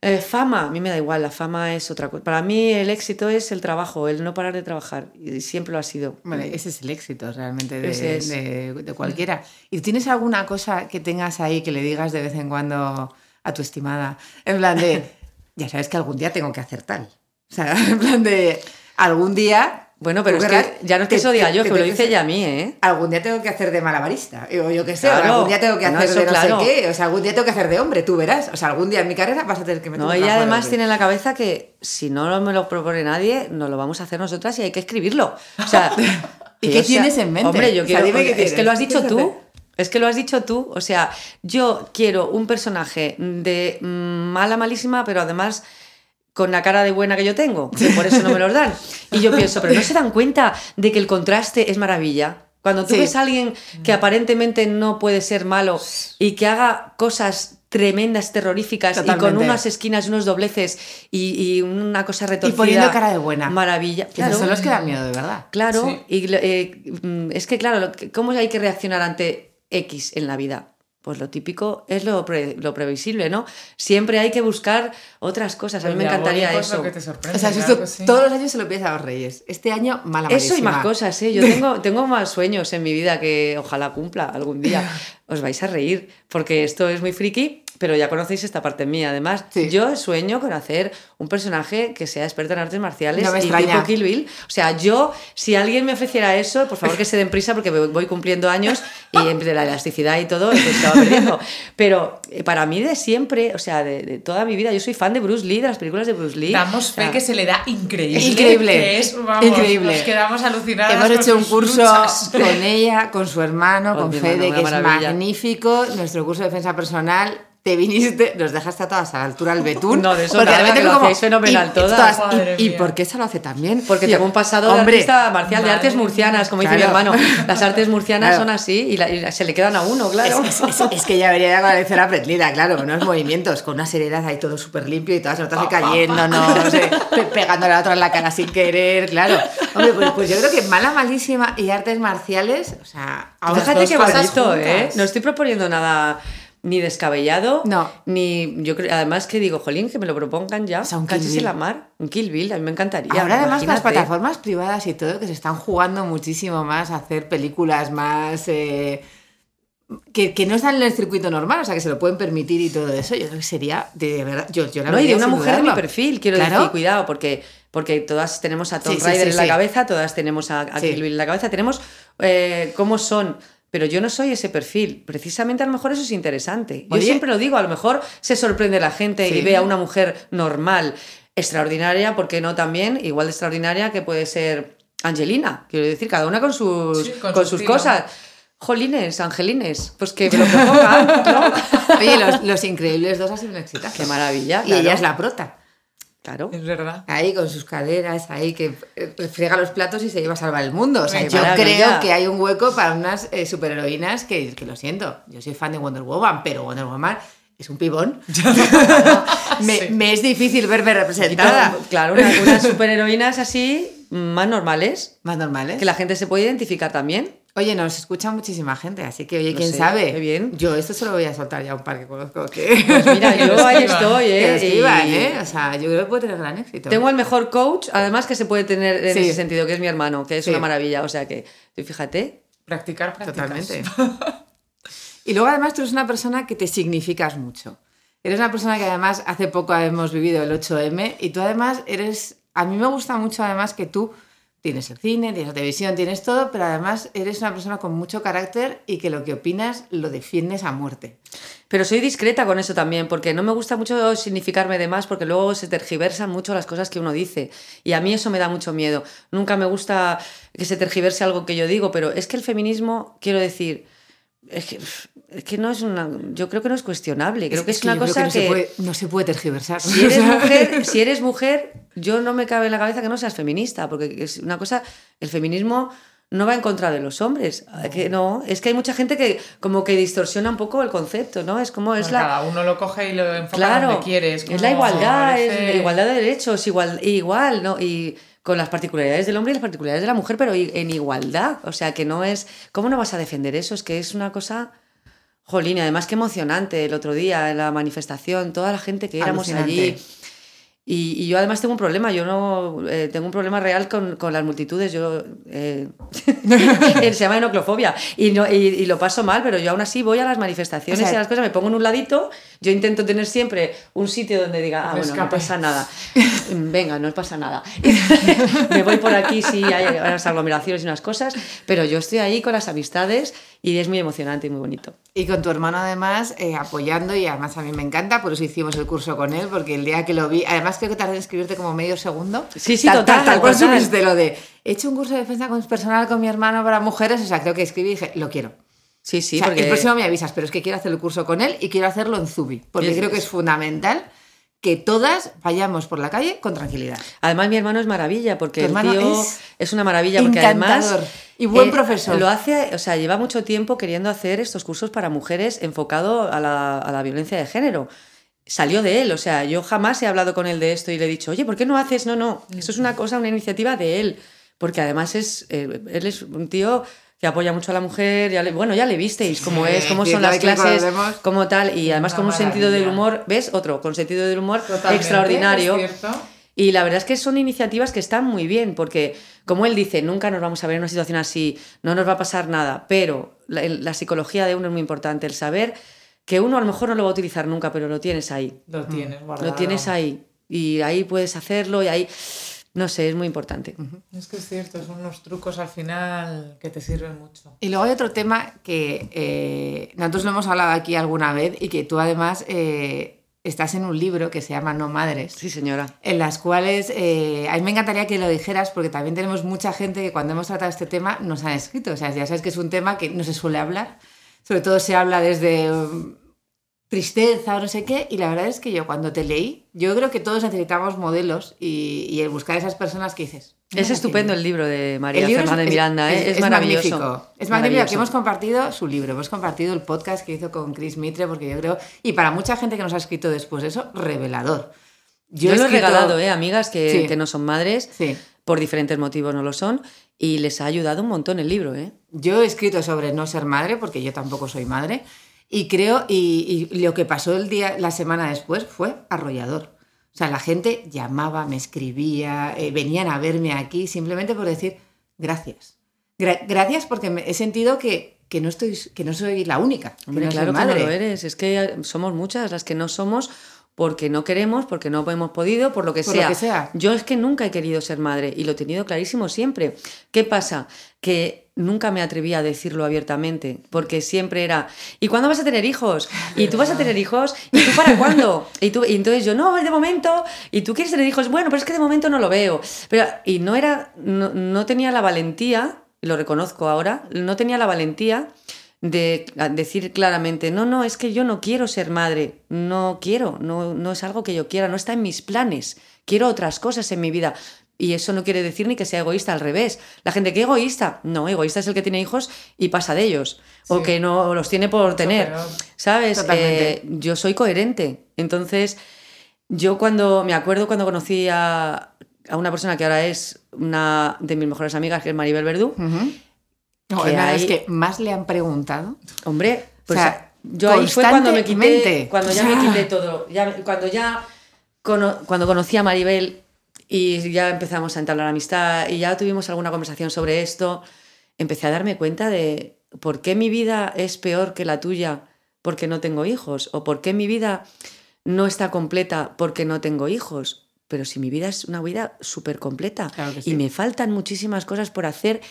eh, fama, a mí me da igual, la fama es otra cosa. Para mí el éxito es el trabajo, el no parar de trabajar, y siempre lo ha sido. Bueno, ese es el éxito realmente de, es. de- de cualquiera. ¿Y tienes alguna cosa que tengas ahí que le digas de vez en cuando a tu estimada? En plan de, ya sabes que algún día tengo que hacer tal. O sea, en plan de, algún día... Bueno, pero es que ya no es que eso diga yo, que me lo dice ella a mí, ¿eh? Algún día tengo que hacer de malabarista, o yo qué sé, Claro. algún día tengo que No, hacer eso de no claro. sé qué, o sea, algún día tengo que hacer de hombre, tú verás, o sea, algún día en mi carrera vas a tener que meter No, ella además tiene en la cabeza que si no me lo propone nadie, no lo vamos a hacer nosotras y hay que escribirlo. O sea, ¿Y qué sea- tienes en mente? Hombre, yo O sea, quiero. dime es que lo has ¿Qué dicho tú. Es que lo has dicho tú. O sea, yo quiero un personaje de mm, mala, malísima, pero además con la cara de buena que yo tengo, que por eso no me los dan. Y yo pienso, pero no se dan cuenta de que el contraste es maravilla. Cuando tú Sí. ves a alguien que aparentemente no puede ser malo y que haga cosas tremendas, terroríficas y con unas esquinas, unos dobleces y, y una cosa retorcida. poniendo cara de buena. Maravilla. Claro. esos son los que dan miedo, de verdad. Claro, Sí. y eh, mm, es que claro, ¿cómo hay que reaccionar ante X en la vida? Pues lo típico es lo, pre- lo previsible, ¿no? Siempre hay que buscar otras cosas. A mí me encantaría eso. lo que te sorprende, O sea, claro esto que sí. todos los años se lo pides a los reyes. Este año, mala Eso y más cosas, ¿eh? Yo tengo, tengo más sueños en mi vida que ojalá cumpla algún día. Os vais a reír, porque esto es muy friki, pero ya conocéis esta parte mía. Además, Sí. yo sueño con hacer un personaje que sea experto en artes marciales No me y extraña. tipo Kill Bill. O sea, yo, si alguien me ofreciera eso, por favor que se den prisa porque voy cumpliendo años y entre la elasticidad y todo, pues va perdiendo. Pero eh, para mí de siempre, o sea, de, de toda mi vida, yo soy fan de Bruce Lee, de las películas de Bruce Lee. Damos O sea, fe que se le da increíble. Increíble. que es, vamos, Increíble. Nos quedamos alucinadas. Hemos hecho un curso luchas. con ella, con su hermano, con Fede, hermano, que es maravilla. magnífico. Nuestro curso de defensa personal. Te viniste, nos dejaste a todas a la altura del betún. No, de eso porque nada, que lo como, hacéis fenomenal y- todas. Madre ¿Y, y por qué eso lo hace tan bien? Porque Tío, tengo un pasado de artista marcial, de artes murcianas, como dice mi hermano. Las artes murcianas Claro. son así y, la- y la- se le quedan a uno, claro. Es, es- es- es que ya venía con la lección aprendida, claro, con unos movimientos, con una seriedad ahí todo súper limpio y todas las otras ahí cayendo, no sé, pe- pegándole a la otra en la cara sin querer, claro. Hombre, pues, pues yo creo que mala, malísima y artes marciales, o sea, Fíjate cosas bonito, ¿eh? No estoy proponiendo nada ni descabellado, No. ni yo creo, además que digo, jolín, que me lo propongan ya, O sea, un casi Kill se Bill. la mar, un Kill Bill, a mí me encantaría. Ahora además las plataformas privadas y todo, que se están jugando muchísimo más a hacer películas más... eh, que, que no están en el circuito normal, o sea, que se lo pueden permitir y todo eso, yo creo que sería de verdad... Yo, yo la No, y de una mujer de mi perfil, quiero Claro. decir, cuidado, porque, porque todas tenemos a Tom Sí, Rider sí, en la cabeza, todas tenemos a. Kill Bill en la cabeza, tenemos eh, cómo son. Pero yo no soy ese perfil. Precisamente a lo mejor eso es interesante. Yo Oye. siempre lo digo, a lo mejor se sorprende la gente y ve a una mujer normal, extraordinaria, porque no también, igual de extraordinaria que puede ser Angelina. Quiero decir, cada una con sus, Sí, con con su sus estilo. cosas. Jolines, angelines, pues que me lo propongan, ¿no? Oye, los, los increíbles dos ha sido un. Qué maravilla. Y ella es la prota. Claro. Es verdad. Ahí con sus caderas, ahí que eh, friega los platos y se lleva a salvar el mundo. O sea, yo creo que hay un hueco para unas eh, superheroínas que, que lo siento. Yo soy fan de Wonder Woman, pero Wonder Woman es un pibón. me, Sí. me es difícil verme representada. Claro, una- unas superheroínas así, más normales, Más normales. que la gente se puede identificar también. Oye, nos escucha muchísima gente, así que, oye, Lo quién sé, sabe. qué bien. Yo esto se lo voy a soltar ya a un par que conozco. Que... Pues mira, yo ahí estoy, ¿eh? escriban, Y ¿eh? O sea, yo creo que puede tener gran éxito. Tengo el mejor coach, además que se puede tener en Sí. ese sentido, que es mi hermano, que es Sí. una maravilla. O sea que, tú fíjate, Practicar, practicas. Totalmente. y luego además tú eres una persona que te significas mucho. Eres una persona que además hace poco hemos vivido el 8M y tú además eres, a mí me gusta mucho además que tú tienes el cine, tienes la televisión, tienes todo, pero además eres una persona con mucho carácter y que lo que opinas lo defiendes a muerte. Pero soy discreta con eso también, porque no me gusta mucho significarme de más, porque luego se tergiversan mucho las cosas que uno dice. Y a mí eso me da mucho miedo. Nunca me gusta que se tergiverse algo que yo digo, pero es que el feminismo, quiero decir, es que, es que no es una. Yo creo que no es cuestionable. Creo que es, una cosa no que. Se puede, no se puede tergiversar. Si eres, mujer, si eres mujer, yo no me cabe en la cabeza que no seas feminista, porque es una cosa, el feminismo no va en contra de los hombres, que no, es que hay mucha gente que como que distorsiona un poco el concepto, ¿no? Es como es Pues la Cada uno lo coge y lo enfoca claro, donde quiere. Es, es como la igualdad, es la igualdad de derechos, igual, igual, ¿no? Y con las particularidades del hombre y las particularidades de la mujer, pero en igualdad, o sea, que no es, ¿cómo no vas a defender eso? Es que es una cosa Jolín, y además qué emocionante el otro día en la manifestación, toda la gente que éramos Alucinante. allí. Y, y yo además tengo un problema, yo no eh, tengo un problema real con, con las multitudes, yo eh, se llama enoclofobia y, no, y, y lo paso mal, pero yo aún así voy a las manifestaciones O sea, y a las cosas, me pongo en un ladito, yo intento tener siempre un sitio donde diga, ah, bueno, no pasa nada, venga, no pasa nada. me voy por aquí si hay unas aglomeraciones y unas cosas, pero yo estoy ahí con las amistades y es muy emocionante y muy bonito. Y con tu hermano además eh, apoyando y además a mí me encanta, por eso hicimos el curso con él, porque el día que lo vi, además creo que tardé en escribirte como medio segundo. Sí, sí, tal, total, Tal, cual subiste lo de, he hecho un curso de defensa personal con mi hermano para mujeres, o sea, creo que escribí y dije, lo quiero. Sí, sí, o sea, porque... el próximo me avisas, pero es que quiero hacer el curso con él y quiero hacerlo en Zubi, porque creo que es fundamental que todas vayamos por la calle con tranquilidad. Además, mi hermano es maravilla, porque el tío es es, una maravilla, porque además. y buen eh, profesor. Lo hace, o sea, lleva mucho tiempo queriendo hacer estos cursos para mujeres enfocado a la, a la violencia de género. Salió de él, o sea, yo jamás he hablado con él de esto y le he dicho, oye, ¿por qué no haces? No, no, eso es una cosa, una iniciativa de él, porque además es, eh, él es un tío que apoya mucho a la mujer, ya le- bueno, ya le visteis cómo Sí, es, cómo son las clases, como tal, y además con un sentido del humor, ¿ves? Otro, con sentido del humor Totalmente, extraordinario. Y la verdad es que son iniciativas que están muy bien, porque como él dice, nunca nos vamos a ver en una situación así, no nos va a pasar nada, pero la, la psicología de uno es muy importante, el saber que uno a lo mejor no lo va a utilizar nunca, pero lo tienes ahí, Lo tienes guardado. lo tienes ahí, y ahí puedes hacerlo, y ahí, no sé, es muy importante. Es que es cierto, son unos trucos al final que te sirven mucho. Y luego hay otro tema que eh, nosotros lo hemos hablado aquí alguna vez y que tú además eh, estás en un libro que se llama No Madres. Sí, señora. En las cuales eh, a mí me encantaría que lo dijeras porque también tenemos mucha gente que cuando hemos tratado este tema nos han escrito. O sea, ya sabes que es un tema que no se suele hablar. Sobre todo se habla desde um, tristeza o no sé qué. Y la verdad es que yo cuando te leí, yo creo que todos necesitamos modelos y, y el buscar esas personas que dices. "Mira Es estupendo bien". el libro de María El libro Fernández es- Miranda, ¿eh? es, maravilloso. magnífico. Es magnífico que hemos compartido su libro, hemos compartido el podcast que hizo con Chris Mitre, porque yo creo, y para mucha gente que nos ha escrito después de eso, revelador. Yo, he lo he escrito- regalado, ¿eh? amigas que, Sí. que no son madres, Sí. por diferentes motivos no lo son, y les ha ayudado un montón el libro, ¿eh? Yo he escrito sobre no ser madre, porque yo tampoco soy madre, y creo, y, y lo que pasó el día, la semana después fue arrollador. O sea, la gente llamaba, me escribía, eh, venían a verme aquí simplemente por decir gracias. Gra- gracias porque me- he sentido que, que, no estoy, que no soy la única. Hombre, no claro que no lo eres. Es que somos muchas las que no somos porque no queremos, porque no hemos podido, por lo que, Por lo sea. que sea. Yo es que nunca he querido ser madre y lo he tenido clarísimo siempre. ¿Qué pasa? Que nunca me atreví a decirlo abiertamente, porque siempre era, ¿y cuándo vas a tener hijos? ¿Y tú vas a tener hijos? ¿Y tú para cuándo? Y, tú, y entonces yo, no, de momento, ¿y tú quieres tener hijos? Bueno, pero es que de momento no lo veo. Pero, y no era, no, no tenía la valentía, lo reconozco ahora, no tenía la valentía de decir claramente, no, no, es que yo no quiero ser madre, no quiero, no, no es algo que yo quiera, no está en mis planes quiero otras cosas en mi vida. Y eso no quiere decir ni que sea egoísta, al revés. La gente que egoísta, no, egoísta es el que tiene hijos y pasa de ellos. O que no los tiene por tener. ¿Sabes? Eh, yo soy coherente. Entonces, yo cuando me acuerdo cuando conocí a, a una persona que ahora es una de mis mejores amigas, que es Maribel Verdú. No, Que es verdad, hay- es que más le han preguntado. hombre, pues O sea, yo ahí fue cuando me quité, cuando ya me quité todo, ya, cuando ya cono- cuando conocí a Maribel y ya empezamos a entablar amistad y ya tuvimos alguna conversación sobre esto, empecé a darme cuenta de por qué mi vida es peor que la tuya porque no tengo hijos o por qué mi vida no está completa porque no tengo hijos. Pero si mi vida es una vida súper completa Claro y me faltan muchísimas cosas por hacer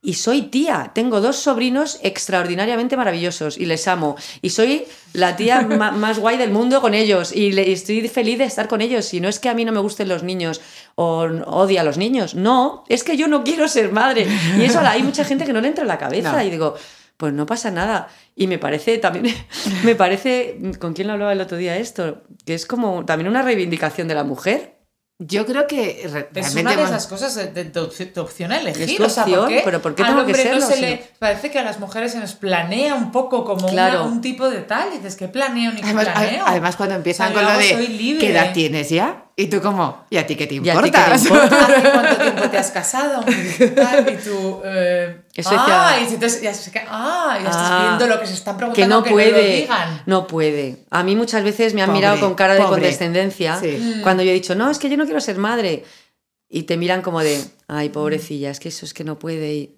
y soy tía, tengo dos sobrinos extraordinariamente maravillosos y les amo. Y soy la tía más guay del mundo con ellos y, le- y estoy feliz de estar con ellos. Y no es que a mí no me gusten los niños o odie a los niños, no, es que yo no quiero ser madre. Y eso hay mucha gente que no le entra en la cabeza No. y digo, pues no pasa nada. Y me parece también, me parece, ¿con quién lo hablaba el otro día esto? Que es como también una reivindicación de la mujer. Yo creo que re- Es realmente una de esas cosas de, de tu opción a elegir. Es tu o sea, opción, ¿por qué pero ¿por qué al tengo que hombre no serlo se le? Parece que a las mujeres se nos planea un poco como una- un tipo de tal. Y dices, ¿qué planeo ni qué Además, planeo? además, cuando empiezan O sea, con lo de. ¿qué edad tienes ya? Y tú como, ¿y a ti qué te ¿Y a ti qué importa? te importa? ¿Hace cuánto tiempo te has casado? Y tú... Eh, Eso ah, decía- y entonces ya, se- ah, ya estás Ah, viendo lo que se están que preguntando no que puede, no lo digan. no puede. A mí muchas veces me han Pobre, mirado con cara de pobre. condescendencia Sí. cuando yo he dicho, no, es que yo no quiero ser madre. Y te miran como de, ay, pobrecilla, es que eso es que no puede. Y,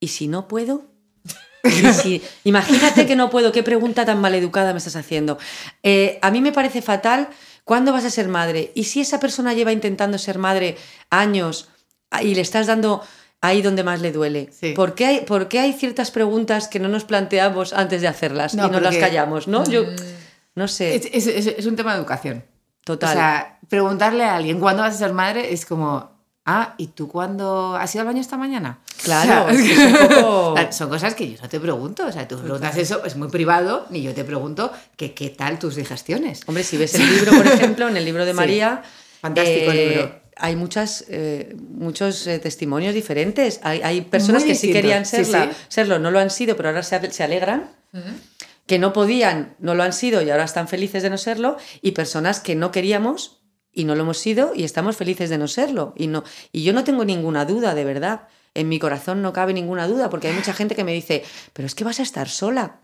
¿y si no puedo? ¿Y si- imagínate que no puedo, qué pregunta tan maleducada me estás haciendo. Eh, a mí me parece fatal, ¿cuándo vas a ser madre? Y si esa persona lleva intentando ser madre años ah, y le estás dando ahí donde más le duele. Sí. ¿Por, qué hay, por qué hay ciertas preguntas que no nos planteamos antes de hacerlas No, y no las porque- callamos? ¿no? Yo no sé, Es, es- es- un tema de educación. total. O sea, preguntarle a alguien cuándo vas a ser madre es como, ah, ¿y tú cuándo has ido al baño esta mañana? Claro, O sea, es que es un poco- Son cosas que yo no te pregunto. O sea, tú preguntas eso, es muy privado, ni yo te pregunto que qué tal tus digestiones. Hombre, si ves el libro, por ejemplo, en el libro de Sí. María, Fantástico eh, libro. Hay muchas, eh, muchos eh, testimonios diferentes. Hay, hay personas Muy que sí querían Sí, serla, sí. serlo, no lo han sido, pero ahora se alegran. Que no podían, no lo han sido y ahora están felices de no serlo. Y personas que no queríamos y no lo hemos sido y estamos felices de no serlo. Y, no, y yo no tengo ninguna duda, de verdad. En mi corazón no cabe ninguna duda, porque hay mucha gente que me dice, pero es que vas a estar sola.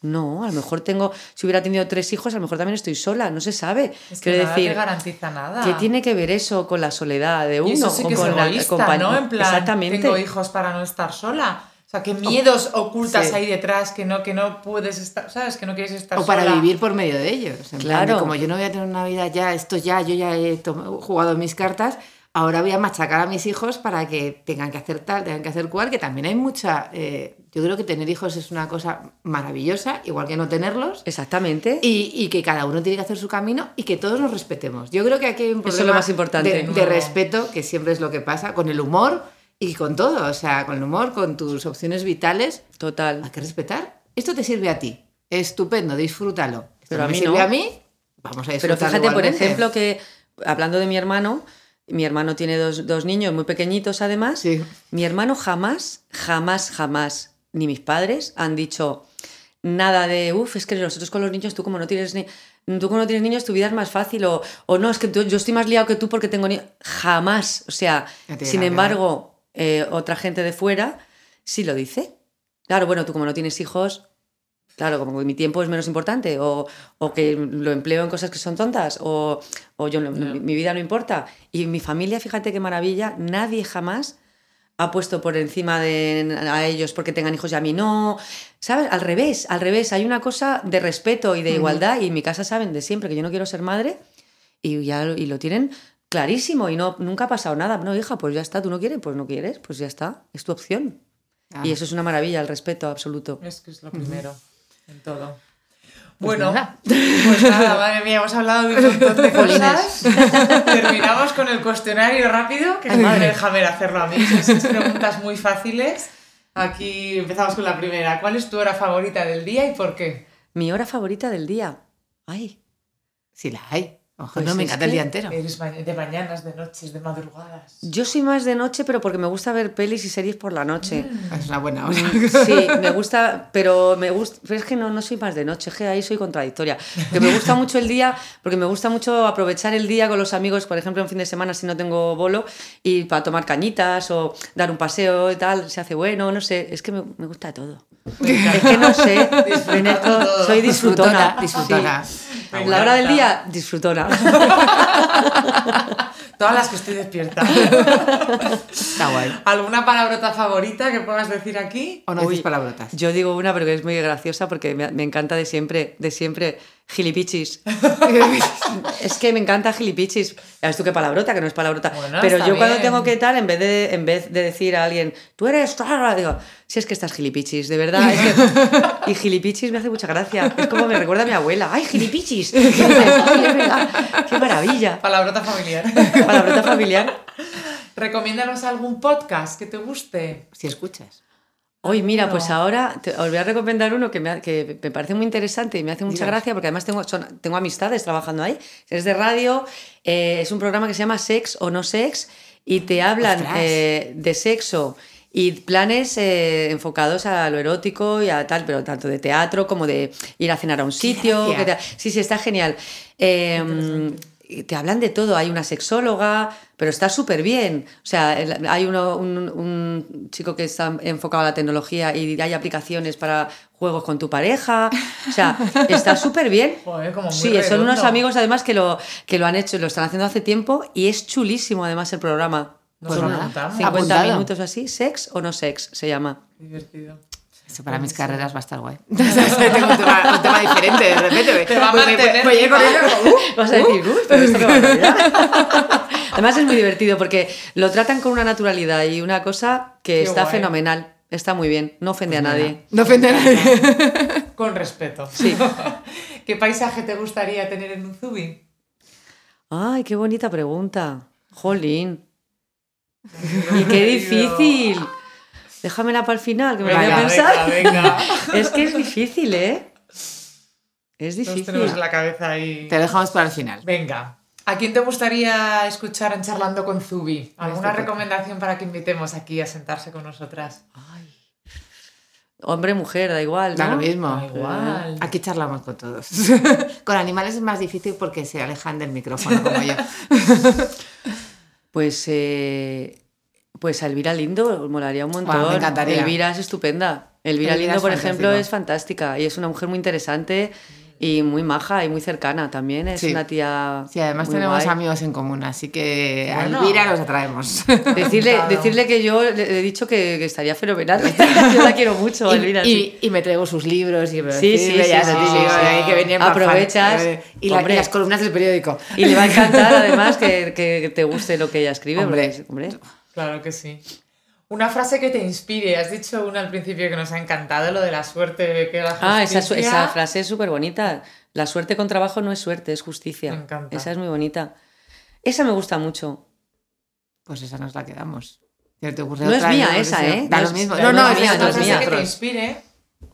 No, a lo mejor tengo, si hubiera tenido tres hijos, a lo mejor también estoy sola, no se sabe. Es que Quiero nada decir, te garantiza nada. ¿qué tiene que ver eso con la soledad de uno? Y eso sí o que es con la egoísta, compañía? ¿no? En plan, Exactamente. tengo hijos para no estar sola. O sea, qué miedos ocultas Sí. hay detrás que no, que no puedes estar, ¿sabes? Que no quieres estar O para sola. vivir por medio de ellos. En plan de Claro. como yo no voy a tener una vida ya, esto ya, yo ya he jugado mis cartas, ahora voy a machacar a mis hijos para que tengan que hacer tal, tengan que hacer cual, que también hay mucha... eh, yo creo que tener hijos es una cosa maravillosa, igual que no tenerlos. Exactamente. Y, y que cada uno tiene que hacer su camino y que todos nos respetemos. Yo creo que aquí hay un Eso es problema lo más importante. de, respeto, que siempre es lo que pasa, con el humor y con todo. O sea, con el humor, con tus opciones vitales, Total. hay que respetar. Esto te sirve a ti. Estupendo, disfrútalo. Esto Pero no a me mí sirve no. a mí, vamos a Pero disfrutar fíjate, por ejemplo, que hablando de mi hermano, mi hermano tiene dos, dos niños muy pequeñitos además. Sí. Mi hermano jamás, jamás, jamás, ni mis padres han dicho nada de, uff, es que nosotros con los niños, tú como no tienes ni... Tú como no tienes niños, tu vida es más fácil, o, o no, es que tú- yo estoy más liado que tú porque tengo niños. Jamás. O sea, sin embargo, eh, otra gente de fuera sí lo dice. Claro, bueno, tú como no tienes hijos, claro, como que mi tiempo es menos importante, o, o que lo empleo en cosas que son tontas, o, o yo no- mi, mi vida no importa. Y mi familia, fíjate qué maravilla, nadie jamás ha puesto por encima de a ellos porque tengan hijos y a mí no. ¿Sabes? Al revés, al revés. Hay una cosa de respeto y de igualdad. Y en mi casa saben de siempre que yo no quiero ser madre y ya y lo tienen clarísimo y no nunca ha pasado nada. No, hija, pues ya está. ¿Tú no quieres? Pues no quieres. Pues ya está. Es tu opción. Ah. Y eso es una maravilla, el respeto absoluto. Es que es lo primero en todo. Pues bueno, nada. pues nada, madre mía, hemos hablado de un montón de cosas. Terminamos con el cuestionario rápido, que no me deja ver hacerlo a mí. Son preguntas muy fáciles. Aquí empezamos con la primera. ¿Cuál es tu hora favorita del día y por qué? Mi hora favorita del día. Ay, Sí la hay. Ojo, Pues no me encanta el día entero. Eres de mañanas, de noches, de madrugadas. Yo soy más de noche, pero porque me gusta ver pelis y series por la noche. Es una buena hora. Sí, me gusta, pero me gusta, pero es que no, no soy más de noche, es que ahí soy contradictoria. Que me gusta mucho el día, porque me gusta mucho aprovechar el día con los amigos, por ejemplo, un fin de semana si no tengo bolo, y para tomar cañitas o dar un paseo y tal, se hace bueno, no sé, es que me, me gusta todo. Es que no sé, en esto todo. soy disfrutona. Disfrutona. sí. Me La hora del día, disfrutona. Todas las que estoy despierta. Está guay. ¿Alguna palabrota favorita que puedas decir aquí? O no Uy, dices palabrotas. Yo digo una, pero que es muy graciosa porque me, me encanta de siempre, de siempre, gilipichis. es que me encanta gilipichis. Es tú qué palabrota, que no es palabrota. Bueno, pero yo cuando tengo que tal, en vez de, en vez de decir a alguien, tú eres, tal", digo, si es que estás gilipichis, de verdad. es que- y gilipichis me hace mucha gracia. Es como me recuerda a mi abuela. ¡Ay, gilipichis! Y dices, "Ay, es verdad, ¡Qué maravilla! Palabrota familiar. Palabrota familiar. Recomiéndanos algún podcast que te guste. Si escuchas. Hoy, mira, pues ahora te- os voy a recomendar uno que me, que me parece muy interesante y me hace mucha gracia porque además tengo, son- tengo amistades trabajando ahí. Es de radio, eh, es un programa que se llama Sex o No Sex y te hablan eh, de sexo y planes eh, enfocados a lo erótico y a tal, pero tanto de teatro como de ir a cenar a un sitio. gracia. que te- sí, sí, está genial. Eh, te hablan de todo, hay una sexóloga, pero está súper bien. O sea, hay uno, un, un chico que está enfocado a la tecnología y hay aplicaciones para juegos con tu pareja. O sea, está súper bien. Joder, como muy Sí, son unos amigos además que lo, que lo han hecho, lo están haciendo hace tiempo y es chulísimo además el programa. Nos Pues lo nada, apuntamos. 50 Apuntado. minutos así, sex o no sex se llama. Divertido. Eso para mis carreras va a estar guay. Tengo un tema, un tema diferente de repente. Te va a Pues mantener pues ello como, uh, Vas a decir, "Uy, pero esto qué barbaridad". Además es muy divertido porque lo tratan con una naturalidad y una cosa que Qué está guay. fenomenal. Está muy bien, no ofende a nadie. No ofende a nadie. Con respeto. Sí. ¿Qué paisaje te gustaría tener en un Zubi? Ay, qué bonita pregunta. Jolín. Y qué difícil. Déjamela para el final, que me la voy a Venga, pensar. venga, venga. Es que es difícil, ¿eh? Es difícil. tenemos en la cabeza ahí. Te dejamos para el final. Venga. ¿A quién te gustaría escuchar en Charlando con Zubi? ¿Alguna Este recomendación para que invitemos aquí a sentarse con nosotras? Ay. Hombre, mujer, da igual, Da lo mismo. Da igual. Aquí charlamos con todos. con animales es más difícil porque se alejan del micrófono como yo. Pues, eh, pues a Elvira Lindo molaría un montón. Guau, me encantaría. Elvira es estupenda. Elvira, Elvira Lindo, es por ejemplo, fantástico. es fantástica y es una mujer muy interesante y muy maja y muy cercana también. Es Sí. una tía. Sí, además muy tenemos guay. amigos en común, así que a Bueno. Elvira los atraemos. Decirle, Claro. decirle que yo le he dicho que, que estaría fenomenal. yo la quiero mucho, Elvira. y, sí. y, y me traigo sus libros y Sí, sí, sí, sí, ahí que venían Aprovechas. Eh, y, la- y las columnas del periódico. Y le va a encantar además que, que te guste lo que ella escribe. Hombre. porque, hombre, Claro que sí. Una frase que te inspire. Has dicho una al principio que nos ha encantado, lo de la suerte que la Ah, esa, justicia. esa frase es súper bonita. La suerte con trabajo no es suerte, es justicia. Me encanta. Esa es muy bonita. Esa me gusta mucho. Pues esa nos la quedamos. ¿Qué te No es mía qué esa. ¿eh? Da No lo es- mismo. no No, no, es mía, no es mía. que te inspire.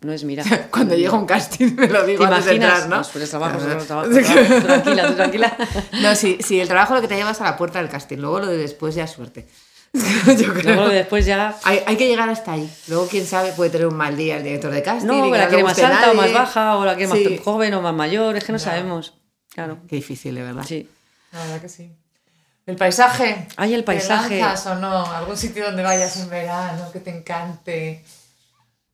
No es mira. Cuando llega un casting me lo ¿Te digo antes de imaginas? entrar, ¿no? No, pues trabajo, trabajo, trabajo. Tranquila, tú tranquila. No, sí, sí, el trabajo lo que te llevas a la puerta del casting, luego lo de después ya es suerte. Yo creo. Luego después ya... Hay, hay que llegar hasta ahí. Luego, quién sabe, puede tener un mal día el director de casting. No, y que la quiere más alta o más nadie. baja, o la quiere Sí. más joven o más mayor, es que no sabemos. Claro. Qué difícil, de verdad. Sí. La verdad que sí. El paisaje. Ay, el ¿Te paisaje. lanzas o no? ¿Algún sitio donde vayas en verano que te encante?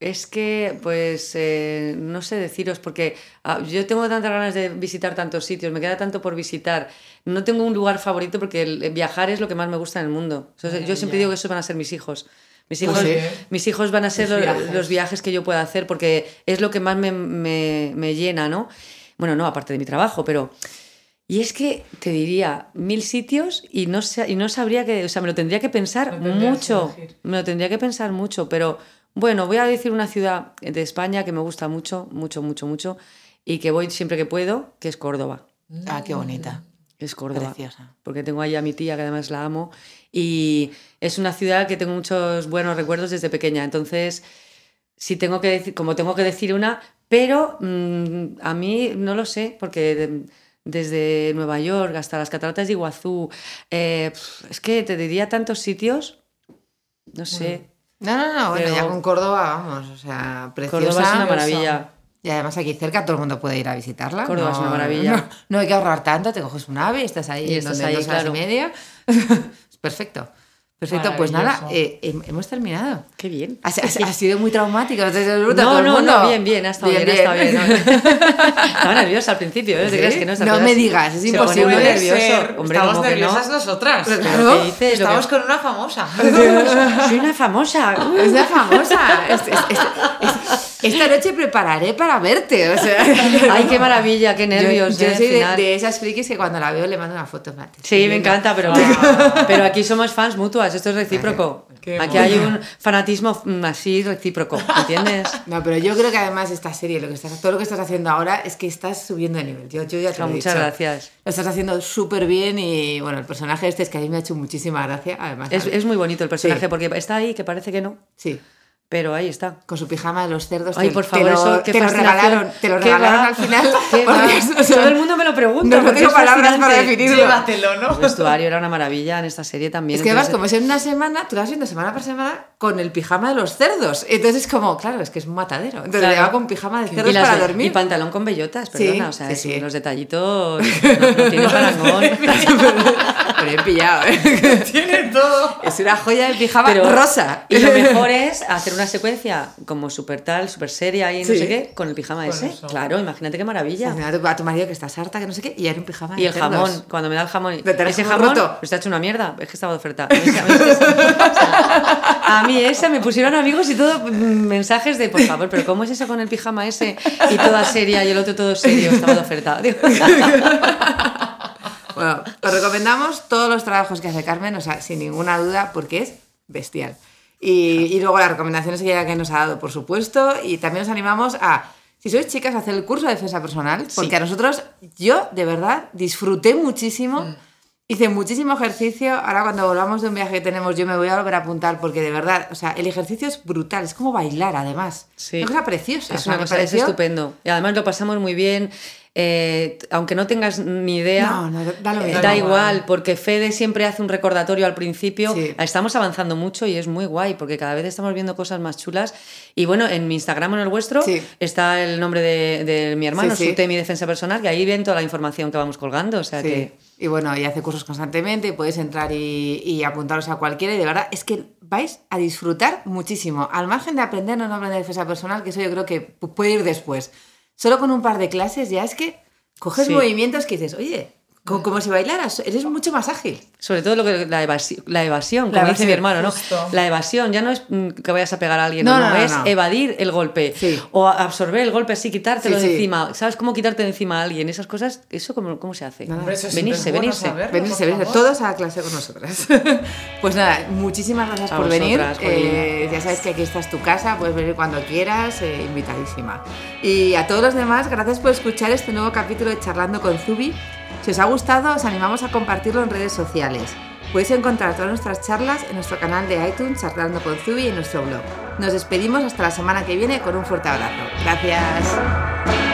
Es que, pues, eh, no sé deciros, porque ah, yo tengo tantas ganas de visitar tantos sitios, me queda tanto por visitar. No tengo un lugar favorito porque el- el viajar es lo que más me gusta en el mundo. O sea, yo siempre ya. digo que esos van a ser mis hijos. Mis hijos, sí. mis hijos van a ser Los lo- viajes. los viajes que yo pueda hacer porque es lo que más me, me- me llena, ¿no? Bueno, no, aparte de mi trabajo, pero... Y es que te diría mil sitios y no, y no sabría que... O sea, me lo tendría que pensar No mucho. Me lo tendría que pensar mucho, pero bueno, voy a decir una ciudad de España que me gusta mucho, mucho, mucho, mucho y que voy siempre que puedo, que es Córdoba. Ah, qué bonita. Es Córdoba. Preciosa. Porque tengo ahí a mi tía, que además la amo, y es una ciudad que tengo muchos buenos recuerdos desde pequeña. Entonces, si tengo que decir, como tengo que decir una, pero mm, a mí no lo sé, porque de- desde Nueva York hasta las cataratas de Iguazú. Eh, es que te diría tantos sitios, no sé. No, no, no, bueno, Pero- ya con Córdoba vamos, o sea, preciosa. Córdoba es una maravilla. Y además aquí cerca todo el mundo puede ir a visitarla. Córdoba no, es una maravilla. No, no hay que ahorrar tanto, te coges un ave y estás ahí, Y estás ahí, dos horas claro. y media. es perfecto. Perfecto, pues nada, eh, hem- hemos terminado. Qué bien. Ha, ha- ha sido muy traumático, no todo No, el no, mundo. no, bien, bien, ha estado bien, ha estado bien. ¿no? Estaba nerviosa al principio, ¿eh? No no. me digas, es imposible. nervioso. Hombre, Estamos nerviosas nosotras. Pero Claro. Estamos que- con una famosa. Soy una famosa. Es la famosa. Es- es- es- es- esta noche prepararé para verte. O sea. Ay, qué maravilla, qué nervios. Yo, yo ¿eh? soy de, de esas frikis que cuando la veo le mando una foto. Mate, Sí, me encanta, pero, pero aquí somos fans mutuas, esto es recíproco. Qué Aquí hay un fanatismo mm, así recíproco, ¿entiendes? No, pero yo creo que además esta serie, lo que estás, todo lo que estás haciendo ahora es que estás subiendo de nivel. Yo, yo ya te lo Ah, he muchas dicho. gracias. Lo estás haciendo súper bien y bueno, el personaje este es que a mí me ha hecho muchísima gracia. Además, Es, es muy bonito el personaje Sí. porque está ahí, que parece que no, sí. Pero ahí está. Con su pijama de los cerdos. Ay, te- por te favor, lo, eso, qué te lo regalaron, te lo ¿Qué regalaron al final. O sea, Todo el mundo me lo pregunta. no, tengo palabras para definirlo. Llévatelo, ¿no? El vestuario era una maravilla en esta serie también. Es que además, como es en una semana, tú la vas viendo semana por semana con el pijama de los cerdos. Entonces es como, claro, es que es un matadero. Entonces Claro. le va con pijama de cerdos para de- dormir. y pantalón con bellotas, Sí, perdona. o sea, sí, es- sí. los detallitos no, no parangón. Pero bien pillado, ¿eh? Tiene todo. Es una joya de pijama Pero- rosa. Y lo mejor es hacer una secuencia como súper tal, súper seria y no Sí. sé qué, con el pijama ese. eso. Claro, imagínate qué maravilla. A tu, a tu marido que estás harta, que no sé qué, y era un pijama Y el jamón, cuando me da el jamón, Te ese jamón roto. pues está hecho una mierda, es que estaba de oferta. Mí, esa- a mí esa me pusieron amigos y todo mm, mensajes de, por favor, pero ¿cómo es eso con el pijama ese? Y toda seria y el otro todo serio, estaba de oferta. Bueno, os recomendamos todos los trabajos que hace Carmen, o sea, sin ninguna duda, porque es bestial. Y, y luego las recomendaciones que ella que nos ha dado, por supuesto, y también os animamos a, si sois chicas, a hacer el curso de defensa personal, porque Sí. a nosotros, yo de verdad disfruté muchísimo, hice muchísimo ejercicio, ahora cuando volvamos de un viaje que tenemos yo me voy a volver a apuntar, porque de verdad, o sea, el ejercicio es brutal, es como bailar además, Sí. una cosa preciosa. es o sea, una cosa, es estupendo. Y además lo pasamos muy bien. Eh, aunque no tengas ni idea, No, no, da eh, da igual, igual. porque Fede siempre hace un recordatorio al principio. Sí. Estamos avanzando mucho y es muy guay, porque cada vez estamos viendo cosas más chulas. Y bueno, en mi Instagram o en el vuestro Sí. está el nombre de, de mi hermano, Sí, sí. Sute, mi defensa personal, y ahí ven toda la información que vamos colgando. O sea que. Y bueno, y hace cursos constantemente, y podéis entrar y, y apuntaros a cualquiera y de verdad es que vais a disfrutar muchísimo. Al margen de aprender o no aprender defensa personal, que eso yo creo que pu- puede ir después. Solo con un par de clases ya es que coges Sí. movimientos que dices, oye, co- como, si bailaras, eres mucho más ágil. Sobre todo lo que, la, evasi- la evasión, La como dice mi evasión, hermano, ¿no? justo. La evasión ya no es mm, que vayas a pegar a alguien, No, no, no, no, es no. evadir el golpe Sí. o absorber el golpe así, quitártelo Sí, de sí. encima. ¿Sabes cómo quitarte de encima a alguien? Esas cosas, ¿eso cómo, cómo se hace? Eso venirse, bueno venirse. saberlo, Venirse, venirse, todos a clase con nosotras. pues nada, muchísimas gracias A por venir. vosotras, Jolín. Eh, ya sabes que aquí está es tu casa, puedes venir cuando quieras, eh, invitadísima. Y a todos los demás, gracias por escuchar este nuevo capítulo de Charlando con Zubi. Si os ha gustado, os animamos a compartirlo en redes sociales. Podéis encontrar todas nuestras charlas en nuestro canal de iTunes, Charlando con Zubi, y en nuestro blog. Nos despedimos hasta la semana que viene con un fuerte abrazo. Gracias.